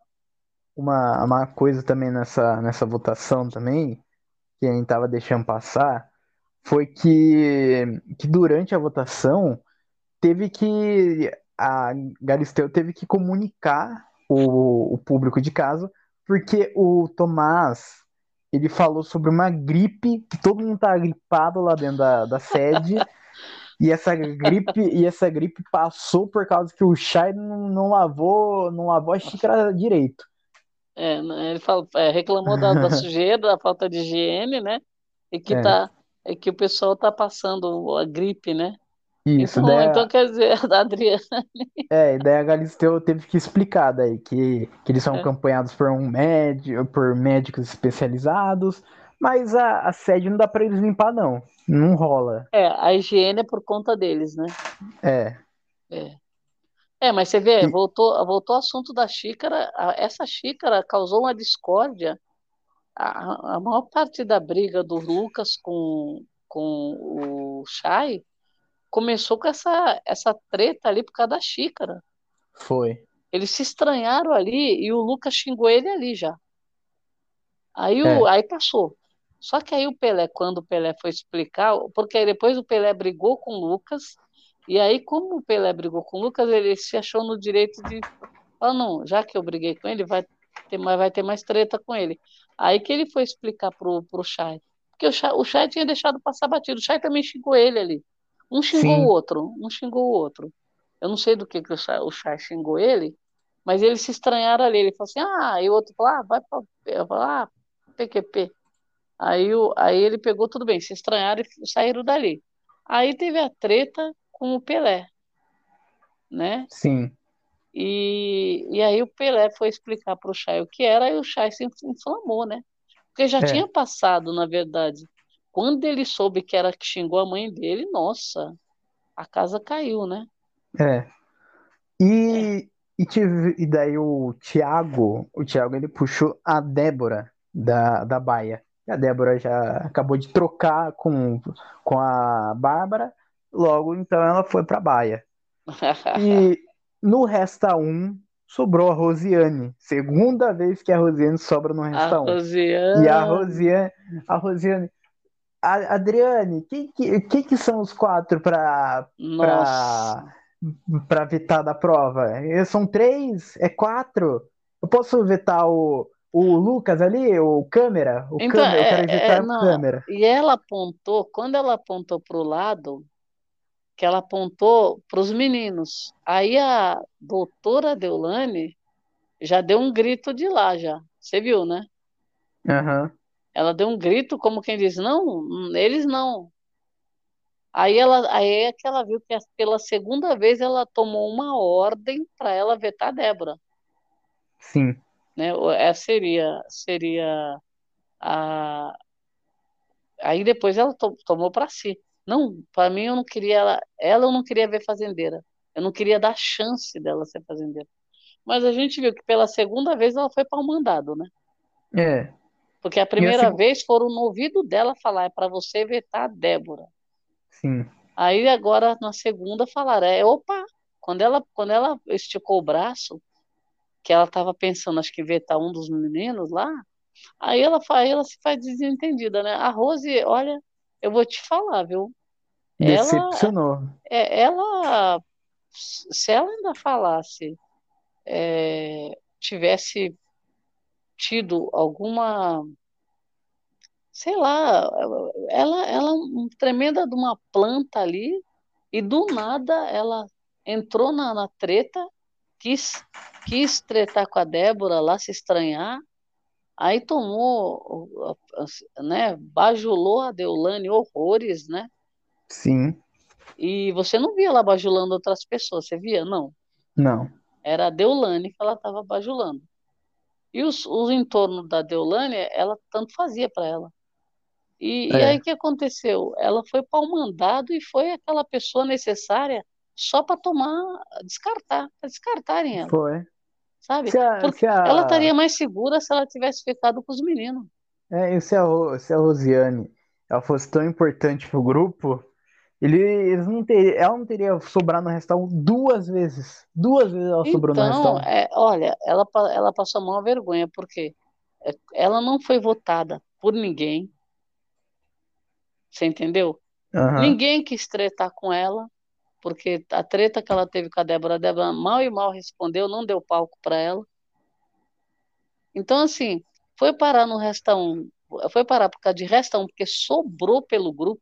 uma, uma coisa também nessa, nessa votação também, que a gente tava deixando passar, foi que, que durante a votação teve que a Galisteu teve que comunicar o, o público de casa porque o Tomás ele falou sobre uma gripe que todo mundo tá gripado lá dentro da, da sede [LAUGHS] e essa gripe e essa gripe passou por causa que o Chay não, não lavou não lavou a xícara direito é, ele falou, é, reclamou da, da, [LAUGHS] sujeira da falta de higiene né e que é. tá é que o pessoal está passando a gripe, né? Isso, então, daí, então quer dizer, [LAUGHS] da Adriane. É, e daí a Galisteu teve que explicar daí que, que eles são é. acompanhados por um médico, por médicos especializados, mas a, a sede não dá para eles limpar, não. Não rola. É, a higiene é por conta deles, né? É. É. É, mas você vê, voltou, voltou ao assunto da xícara. Essa xícara causou uma discórdia a, a maior parte da briga do Lucas com, com o Chay começou com essa, essa treta ali por causa da xícara. Foi. Eles se estranharam ali e o Lucas xingou ele ali já. Aí, o, é. aí passou. Só que aí o Pelé, quando o Pelé foi explicar, porque aí depois o Pelé brigou com o Lucas, e aí, como o Pelé brigou com o Lucas, ele se achou no direito de. Ah, não, já que eu briguei com ele, vai ter, vai ter mais treta com ele. Aí que ele foi explicar pro, pro Chay. Porque o Chay, o Chay tinha deixado passar batido. O Chay também xingou ele ali. Um xingou Sim. o outro, um xingou o outro. Eu não sei do que, que o, Chay, o Chay xingou ele, Mas eles se estranharam ali. Ele falou assim: ah, e o outro falou: ah, vai para. Eu falei: ah, PQP. Aí, o, aí ele pegou tudo bem, se estranharam e saíram dali. Aí teve a treta com o Pelé, né? Sim. E, e aí o Pelé foi explicar para o Chay o que era, e o Chay se inflamou, né? Porque já é. tinha passado, na verdade. Quando ele soube que era que xingou a mãe dele, nossa, a casa caiu, né? É. E, e, tive, e daí o Thiago, o Thiago ele puxou a Débora da, da Baia. A Débora já acabou de trocar com, com a Bárbara, logo então ela foi pra Baia. E [LAUGHS] no Resta 1 sobrou a Rosiane. Segunda vez que a Rosiane sobra no Resta 1. Rosiane. E a Rosiane, a Rosiane a, Adriane, quem que, que, que são os quatro para para vetar da prova? São três? É quatro? Eu posso vetar o, o Lucas ali, o câmera? O então, câmera, eu quero é, vetar é, não, câmera. E ela apontou, quando ela apontou para o lado, que ela apontou para os meninos. Aí a doutora Deulane já deu um grito de lá já. Você viu, né? Uhum. Ela deu um grito, como quem diz, não, eles não. Aí ela, aí é que ela viu que pela segunda vez ela tomou uma ordem para ela vetar a Débora. Sim. Né? Essa seria, seria a. Aí depois ela to, tomou para si. Não, para mim eu não queria ela, ela eu não queria ver fazendeira. Eu não queria dar chance dela ser fazendeira. Mas a gente viu que pela segunda vez ela foi para o mandado, né? É. Porque a primeira assim... vez foram no ouvido dela falar, é para você vetar a Débora. Sim. Aí agora na segunda falaram, é, opa, quando ela, quando ela esticou o braço, que ela estava pensando, acho que vetar um dos meninos lá, aí ela, aí ela se faz desentendida, né? A Rose, olha, eu vou te falar, viu? Decepcionou. Ela, é, ela se ela ainda falasse, é, tivesse tido alguma sei lá, ela ela tremenda de uma planta ali e do nada ela entrou na, na treta, quis quis tretar com a Débora lá, se estranhar, aí tomou, né, bajulou a Deulane horrores, né? Sim. E você não via ela bajulando outras pessoas, você via? Não. Não. Era a Deulane que ela estava bajulando. E os, os entornos da Deolânia, ela tanto fazia para ela. E, é. e aí o que aconteceu? Ela foi para o mandado e foi aquela pessoa necessária só para tomar, descartar, para descartarem ela. Foi. Sabe? Se a, se a... ela estaria mais segura se ela tivesse ficado com os meninos. É, e se a, se a Rosiane ela fosse tão importante pro grupo, ele, eles não ter, ela não teria sobrado no restaurante duas vezes. Duas vezes ela sobrou então, no restaurante. É, olha, ela, ela passou a maior vergonha, porque é, ela não foi votada por ninguém. Você entendeu? Uhum. Ninguém quis tretar com ela, porque a treta que ela teve com a Débora, a Débora mal e mal respondeu, não deu palco para ela. Então, assim, foi parar no resta um, foi parar por causa de resta um, porque sobrou pelo grupo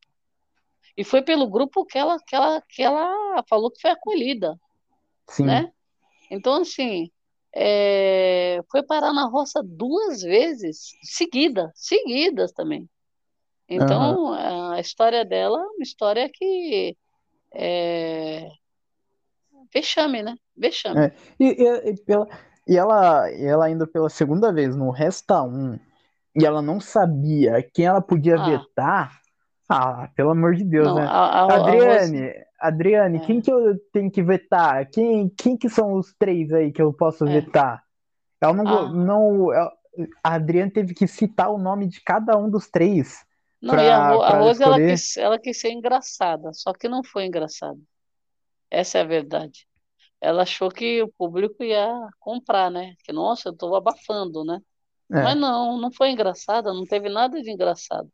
e foi pelo grupo que ela, que ela, que ela falou que foi acolhida. Sim. Né? Então, assim, é, foi parar na roça duas vezes, seguida, seguidas também. Então, uhum. a história dela é uma história que é vexame, né? Vexame. É. E, e, e, pela, e, ela, e ela indo pela segunda vez no Resta 1, e ela não sabia quem ela podia ah. vetar, ah, pelo amor de Deus, não, né? A, a, Adriane, a Adriane, é. quem que eu tenho que vetar? Quem, quem que são os três aí que eu posso é. vetar? Ela não, ah. não ela, a Adriane teve que citar o nome de cada um dos três. Não, pra, e a, a Rose ela quis, ela quis ser engraçada, só que não foi engraçada. Essa é a verdade. Ela achou que o público ia comprar, né? Que, nossa, eu tô abafando, né? É. Mas não, não foi engraçada, não teve nada de engraçado,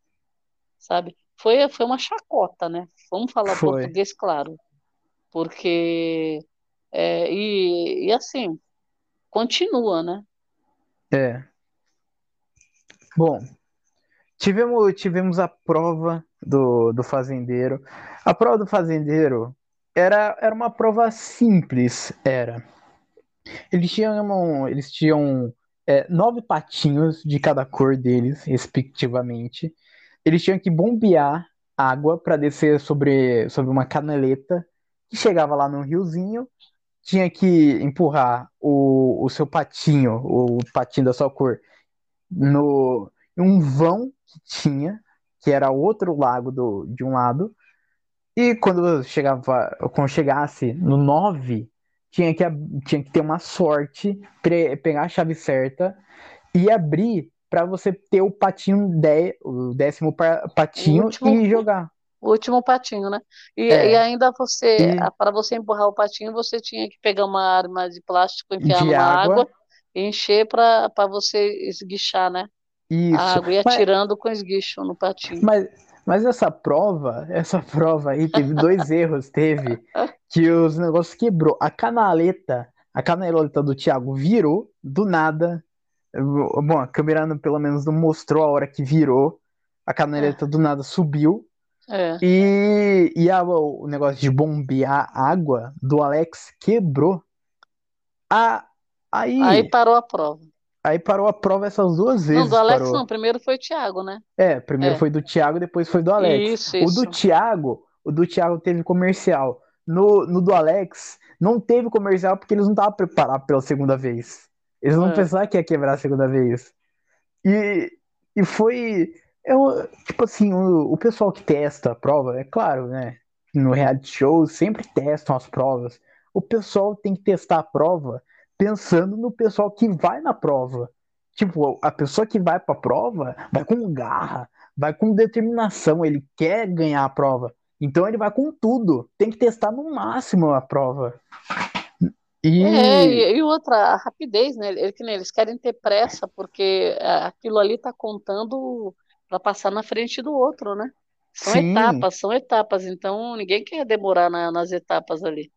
sabe? foi, foi uma chacota, né? Vamos falar foi. português claro. Porque. É, e, e assim, continua, né? É. Bom, tivemos, tivemos a prova do, do fazendeiro. A prova do fazendeiro era, era uma prova simples, era. Eles tinham, eles tinham é, nove patinhos de cada cor deles, respectivamente. Eles tinham que bombear água para descer sobre, sobre uma canaleta que chegava lá no riozinho. Tinha que empurrar o, o seu patinho, o patinho da sua cor, no um vão que tinha, que era outro lago do, de um lado. E quando chegava, quando chegasse no 9, tinha que, tinha que ter uma sorte, pegar a chave certa e abrir para você ter o patinho, de, o décimo patinho último, e jogar. O último patinho, né? E, é. e ainda você, e... para você empurrar o patinho, você tinha que pegar uma arma de plástico, enfiar de água. água e encher para você esguichar, né? Isso. A água e atirando mas... com esguicho no patinho. Mas, mas essa prova, essa prova aí teve dois [LAUGHS] erros, teve que os negócios quebrou. A canaleta, a canaleta do Thiago virou do nada. Bom, a câmera pelo menos não mostrou a hora que virou. A canaleta é. do nada subiu. É. E, e a, o negócio de bombear água do Alex quebrou. A, aí, aí parou a prova. Aí parou a prova essas duas vezes. Não, do Alex parou. não. Primeiro foi o Thiago, né? É, primeiro é. foi do Thiago, depois foi do Alex. Isso, isso. O do Thiago, o do Thiago teve comercial. No, no do Alex, não teve comercial porque eles não estavam preparados pela segunda vez. Eles não é. pensaram que ia quebrar a segunda vez. E, e foi. Eu, tipo assim, o, o pessoal que testa a prova, é claro, né? No reality show sempre testam as provas. O pessoal tem que testar a prova pensando no pessoal que vai na prova. Tipo, a pessoa que vai pra prova vai com garra, vai com determinação, ele quer ganhar a prova. Então ele vai com tudo. Tem que testar no máximo a prova. E... É, e, outra, a rapidez, né? Eles querem ter pressa, porque é, aquilo ali tá contando para passar na frente do outro, né? São Sim. etapas, são etapas. Então ninguém quer demorar na, nas etapas ali.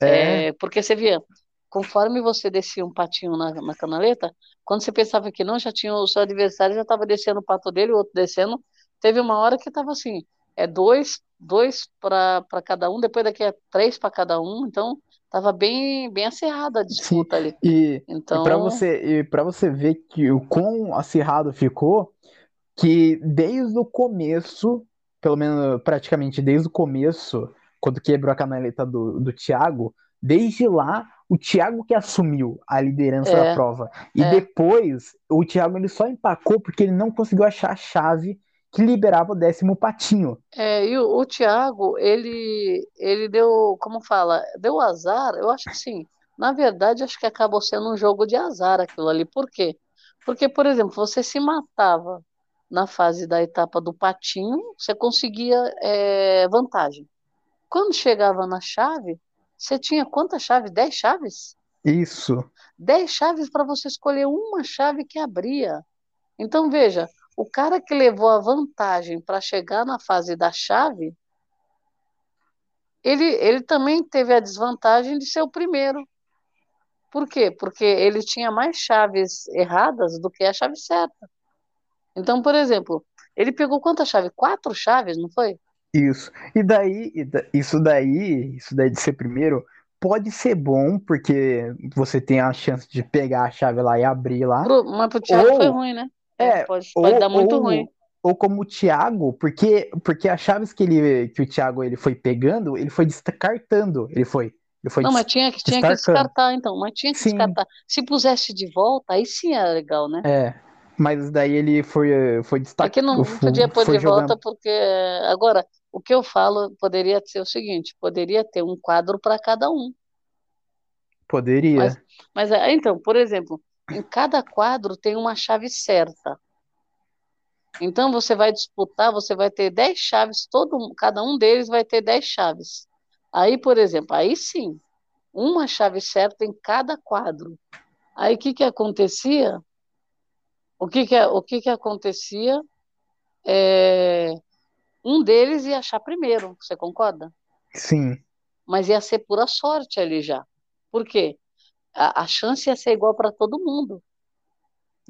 É. é. porque você via, conforme você descia um patinho na, na canaleta, quando você pensava que não, já tinha o seu adversário, já estava descendo o pato dele, o outro descendo. Teve uma hora que estava assim, é dois, dois para cada um, depois daqui é três para cada um, então estava bem, bem acirrada a disputa Sim, ali. E, então... para você, e você ver que o quão acirrado ficou, que desde o começo, pelo menos praticamente desde o começo, quando quebrou a canaleta do, do Thiago, desde lá o Thiago que assumiu a liderança é, da prova. E é. depois, o Thiago ele só empacou porque ele não conseguiu achar a chave que liberava o décimo patinho. É, e o, o Thiago, ele, ele deu, como fala, deu azar, eu acho que sim. Na verdade, acho que acabou sendo um jogo de azar aquilo ali. Por quê? Porque, por exemplo, você se matava na fase da etapa do patinho, você conseguia é, vantagem. Quando chegava na chave, você tinha quantas chaves? Dez chaves? Isso. Dez chaves para você escolher uma chave que abria. Então, veja, o cara que levou a vantagem para chegar na fase da chave, ele, ele também teve a desvantagem de ser o primeiro. Por quê? Porque ele tinha mais chaves erradas do que a chave certa. Então, por exemplo, ele pegou quantas chaves? Quatro chaves, não foi? Isso. E daí, isso daí, isso daí de ser primeiro, pode ser bom, porque você tem a chance de pegar a chave lá e abrir lá. Mas pro Thiago ou, foi ruim, né? É, pode, pode ou, dar muito ou, ruim. Ou como o Thiago, porque, porque as chaves que, ele, que o Thiago ele foi pegando, ele foi descartando. Ele foi. Ele foi não, mas tinha, que, tinha que descartar, então. Mas tinha que sim. descartar. Se pusesse de volta, aí sim era legal, né? É. Mas daí ele foi, foi destacado. É que não podia pôr de jogando. volta, porque. Agora, o que eu falo poderia ser o seguinte: poderia ter um quadro para cada um. Poderia. Mas, mas, é, então, por exemplo, em cada quadro tem uma chave certa. Então você vai disputar, você vai ter 10 chaves, todo, cada um deles vai ter 10 chaves. Aí, por exemplo, aí sim, uma chave certa em cada quadro. Aí o que, que acontecia? O que, que, o que, que acontecia? É, um deles ia achar primeiro, você concorda? Sim. Mas ia ser pura sorte ali já. Por quê? A, a chance ia ser igual para todo mundo.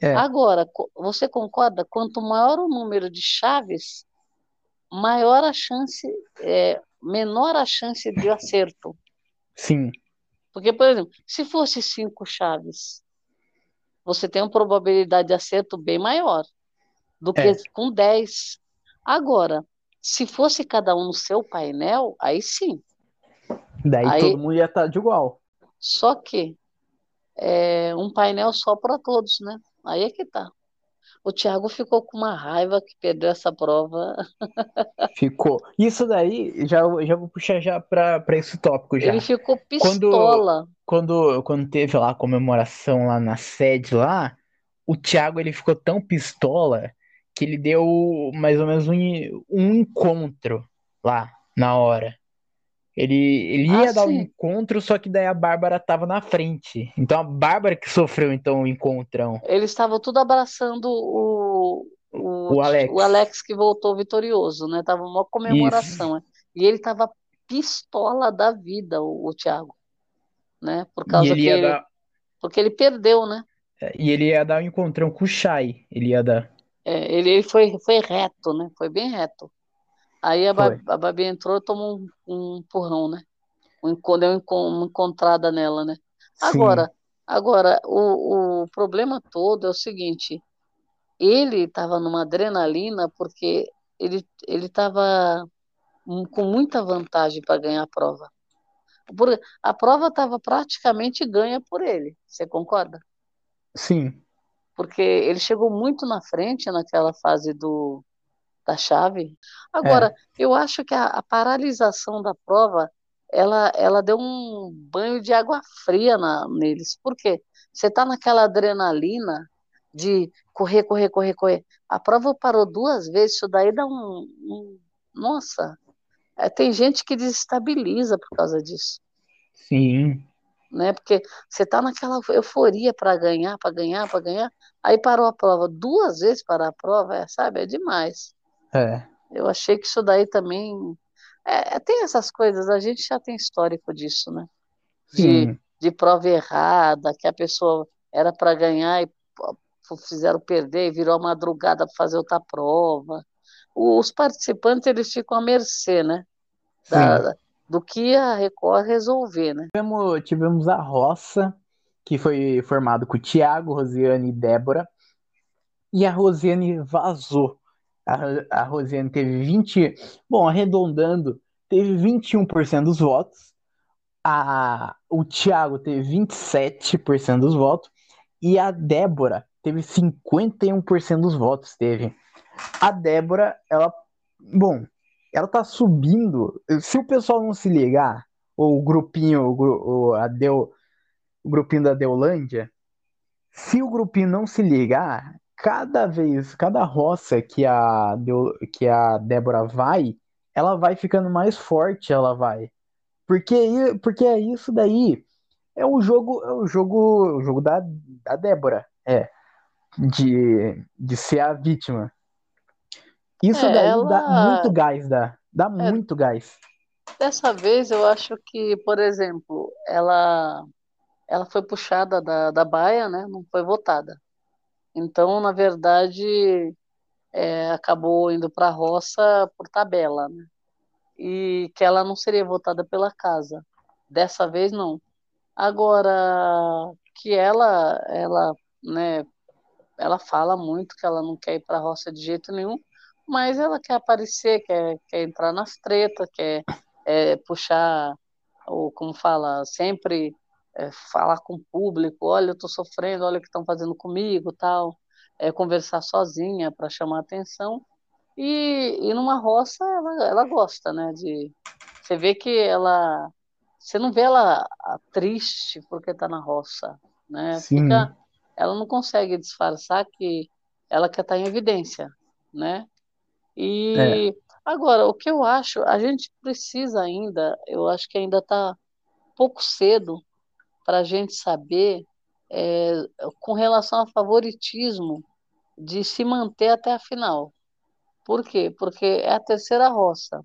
É. Agora, você concorda? Quanto maior o número de chaves, maior a chance, é, menor a chance de acerto. Sim. Porque, por exemplo, se fosse cinco chaves, você tem uma probabilidade de acerto bem maior do que é. com dez. Agora, se fosse cada um no seu painel, aí sim. Daí aí, todo mundo ia estar tá de igual. Só que é um painel só para todos, né? Aí é que tá. O Thiago ficou com uma raiva que perdeu essa prova. [LAUGHS] Ficou. Isso daí, já, já vou puxar já para esse tópico já. Ele ficou pistola. Quando, quando, quando teve lá a comemoração lá na sede lá, o Thiago ele ficou tão pistola que ele deu mais ou menos um, um encontro lá na hora. Ele, ele ia ah, dar o um encontro, só que daí a Bárbara tava na frente. Então a Bárbara que sofreu então o encontrão. Eles estavam tudo abraçando o, o, o, Alex. o Alex que voltou vitorioso, né? Tava uma comemoração. Né? E ele tava pistola da vida, o, o Thiago. Né? Por causa que ele, dar... porque ele perdeu, né? É, e ele ia dar um encontrão com o Shai. Ele ia dar. É, ele, ele foi, foi reto, né? Foi bem reto. Aí a, Babi, a Babi entrou e tomou um, um empurrão, né? Um, deu uma encontrada nela, né? Agora, agora o, o problema todo é o seguinte: ele estava numa adrenalina porque ele ele estava com muita vantagem para ganhar a prova. Porque a prova estava praticamente ganha por ele. Você concorda? Sim. Porque ele chegou muito na frente naquela fase do da chave. Agora, é. eu acho que a, a, paralisação da prova, ela, ela deu um banho de água fria na, neles. Por quê? Você está naquela adrenalina de correr, correr, correr, correr. A prova parou duas vezes, isso daí dá um. um nossa, é, tem gente que desestabiliza por causa disso. Sim. Né? Porque você está naquela euforia para ganhar, para ganhar, para ganhar. Aí parou a prova duas vezes para a prova, é, sabe? É demais. É. Eu achei que isso daí também. É, é, tem essas coisas, a gente já tem histórico disso, né? De, de prova errada, que a pessoa era para ganhar e fizeram perder e virou a madrugada para fazer outra prova. Os participantes eles ficam à mercê, né? Da, do que a Record resolver, né? Tivemos, tivemos a roça, que foi formado com o Thiago, Rosiane e Débora. E a Rosiane vazou a, a Rosiane teve 20. Bom, arredondando, teve 21% dos votos. A, o Thiago teve 27% dos votos. E a Débora teve 51% dos votos. Teve. A Débora, ela. Bom, ela tá subindo. Se o pessoal não se ligar, ou o grupinho, o, a Deu, o grupinho da Deolândia, se o grupinho não se ligar, cada vez, cada roça que a, que a Débora vai, ela vai ficando mais forte, ela vai. Porque, porque é isso daí. É o jogo, é o jogo, o jogo da, da Débora, é. De, de ser a vítima. Isso é, daí ela... dá muito gás, dá. Dá é, muito gás. Dessa vez eu acho que, por exemplo, ela ela foi puxada da, da baia, né? Não foi votada. Então, na verdade, é, acabou indo para a roça por tabela, né? E que ela não seria votada pela casa. Dessa vez, não. Agora, que ela, ela, né, ela fala muito que ela não quer ir para a roça de jeito nenhum, mas ela quer aparecer, quer, quer entrar nas tretas, quer é, puxar, ou como fala, sempre é, falar com o público, olha, eu estou sofrendo, olha o que estão fazendo comigo, tal, é, conversar sozinha para chamar atenção. E, e numa roça ela, ela gosta, né? De você vê que ela, você não vê ela triste porque está na roça, né? Fica, ela não consegue disfarçar que ela quer estar tá em evidência, né? E é. agora o que eu acho, a gente precisa ainda, eu acho que ainda está pouco cedo para a gente saber é, com relação ao favoritismo de se manter até a final. Por quê? Porque é a terceira roça.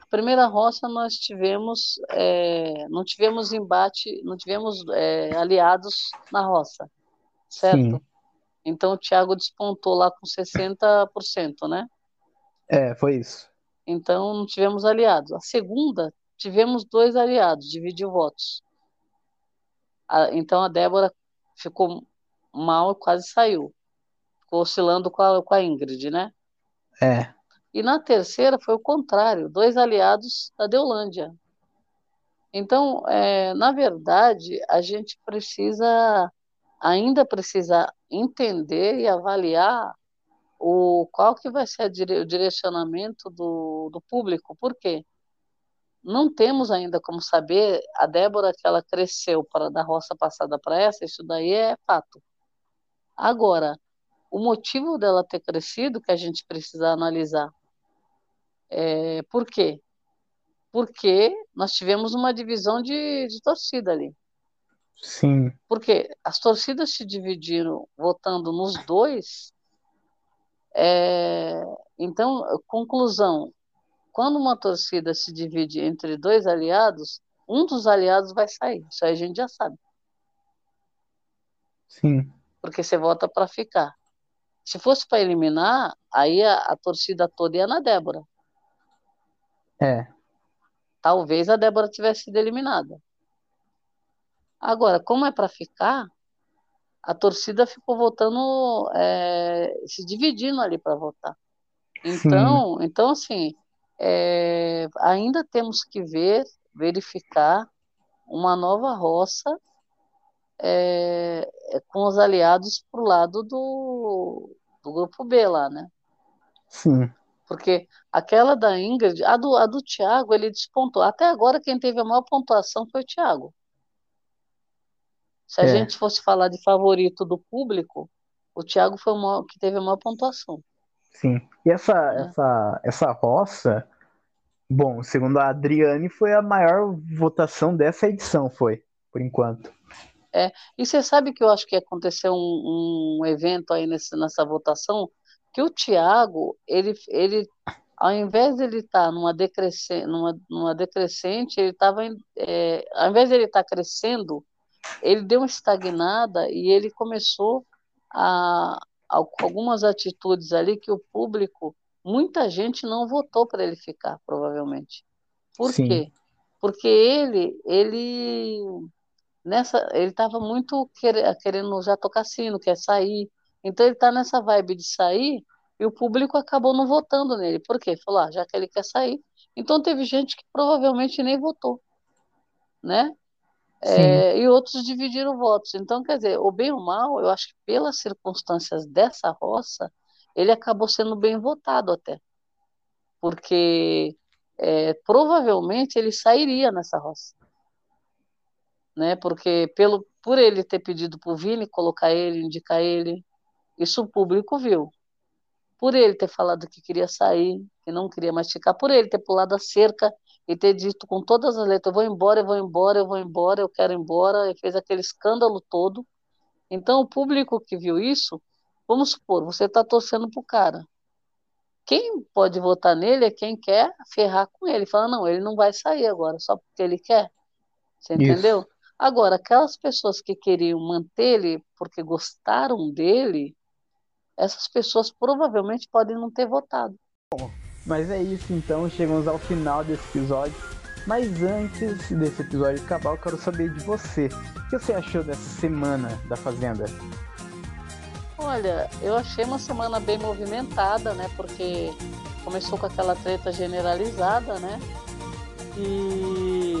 A primeira roça nós tivemos, é, não tivemos embate, não tivemos é, aliados na roça, certo? Sim. Então o Thiago despontou lá com 60%, né? É, foi isso. Então não tivemos aliados. A segunda, tivemos dois aliados, dividiu votos A, então a Débora ficou mal, quase saiu. Ficou oscilando com a, com a Ingrid, né? É. E na terceira foi o contrário, dois aliados da Deolândia. Então, é, na verdade, a gente precisa, ainda precisa entender e avaliar o, qual que vai ser dire, o direcionamento do, do público. Por quê? Não temos ainda como saber, a Débora, que ela cresceu para da roça passada para essa, isso daí é fato. Agora, o motivo dela ter crescido que a gente precisa analisar. É, por quê? Porque nós tivemos uma divisão de, de torcida ali. Sim. Porque as torcidas se dividiram votando nos dois. É, então, conclusão: quando uma torcida se divide entre dois aliados, um dos aliados vai sair. Isso aí a gente já sabe. Sim. Porque você vota para ficar. Se fosse para eliminar, aí a, a, torcida toda ia na Débora. É. Talvez a Débora tivesse sido eliminada. Agora, como é para ficar, a torcida ficou votando, é, se dividindo ali para votar. Então, Sim. então assim, é, ainda temos que ver, verificar uma nova roça é, com os aliados para o lado do, do grupo B lá, né? Sim. Porque aquela da Ingrid, a do, a do Thiago, ele despontou. Até agora, quem teve a maior pontuação foi o Thiago. Se a é. gente fosse falar de favorito do público, o Thiago foi o que teve a maior pontuação. Sim. E essa, é. essa, essa roça, bom, segundo a Adriane, foi a maior votação dessa edição, foi, por enquanto. É, e você sabe que eu acho que aconteceu um, um evento aí nesse, nessa votação, que o Tiago, ele, ele, ao invés de ele estar tá numa, decrescente, numa, numa decrescente, ele estava, é, ao invés de ele estar tá crescendo, ele deu uma estagnada e ele começou a, a algumas atitudes ali que o público, muita gente não votou para ele ficar, provavelmente. Por Sim. quê? Porque ele, ele nessa, ele estava muito querendo já tocar sino, quer sair. Então ele está nessa vibe de sair e o público acabou não votando nele. Por quê? Falou, ah, já que ele quer sair. Então teve gente que provavelmente nem votou, né? É, e outros dividiram votos. Então, quer dizer, o bem ou mal, eu acho que pelas circunstâncias dessa roça, ele acabou sendo bem votado até. Porque é, provavelmente ele sairia nessa roça né? Porque pelo por ele ter pedido para o Vini colocar ele, indicar ele, isso o público viu. Por ele ter falado que queria sair, que não queria mais ficar, por ele ter pulado a cerca e ter dito com todas as letras: eu vou embora, eu vou embora, eu vou embora, eu quero ir embora, e fez aquele escândalo todo. Então, o público que viu isso, vamos supor, você está torcendo para o cara. Quem pode votar nele é quem quer ferrar com ele. Fala, não, ele não vai sair agora, só porque ele quer. Você entendeu? Isso. Agora, aquelas pessoas que queriam manter ele porque gostaram dele, essas pessoas provavelmente podem não ter votado. Mas é isso então, chegamos ao final desse episódio. Mas antes desse episódio acabar, eu quero saber de você. O que você achou dessa semana da Fazenda? Olha, eu achei uma semana bem movimentada, né? Porque começou com aquela treta generalizada, né? E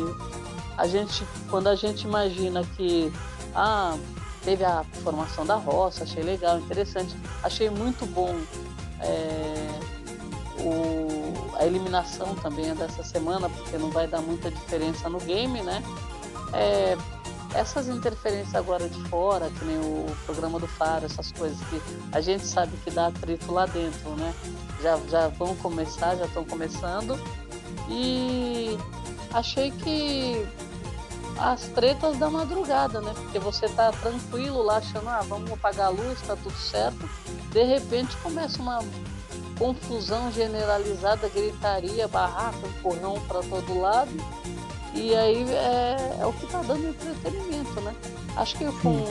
a gente, quando a gente imagina que ah, teve a formação da roça, achei legal, interessante, achei muito bom é, o, a eliminação também dessa semana, porque não vai dar muita diferença no game, né? É, essas interferências agora de fora, que nem o programa do Faro, essas coisas que a gente sabe que dá atrito lá dentro, né? Já, já vão começar, já estão começando. E achei que as tretas da madrugada, né? Porque você tá tranquilo lá achando, ah, vamos apagar a luz, tá tudo certo. De repente começa uma confusão generalizada, gritaria, barraca, empurrão para todo lado. E aí é, é, o que tá dando entretenimento, né? Acho que com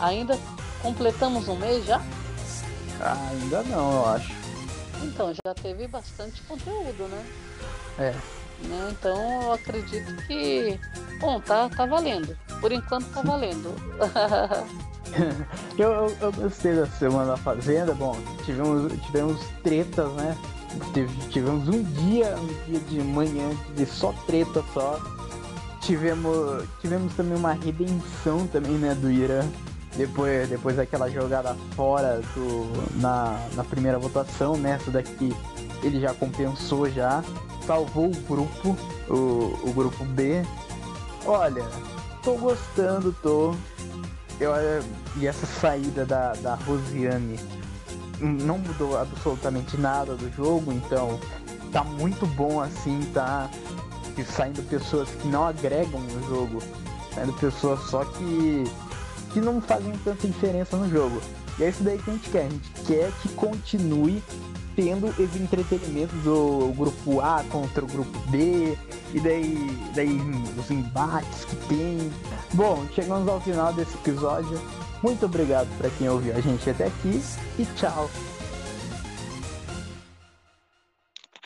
ainda completamos um mês já? ainda não, eu acho. Então, já teve bastante conteúdo, né? É. Né? Então eu acredito que, bom, tá, tá valendo. Por enquanto tá valendo. [LAUGHS] eu, eu, eu, gostei da semana da Fazenda. Bom, tivemos, tivemos tretas, né? Tivemos um dia, um dia de manhã de só treta só. Tivemos, tivemos também uma redenção também, né, do Irã. Depois, depois daquela jogada fora do, na, na primeira votação, né? Essa daqui ele já compensou já. Salvou o grupo, o, o grupo B. Olha, tô gostando, tô. Eu, e essa saída da, da Rosiane não mudou absolutamente nada do jogo, então tá muito bom assim, tá? E saindo pessoas que não agregam no jogo, saindo pessoas só que, que não fazem tanta diferença no jogo. E é isso daí que a gente quer, a gente quer que continue tendo esse entretenimento do grupo A contra o grupo B, e daí, daí os embates que tem. Bom, chegamos ao final desse episódio. Muito obrigado para quem ouviu a gente até aqui e tchau.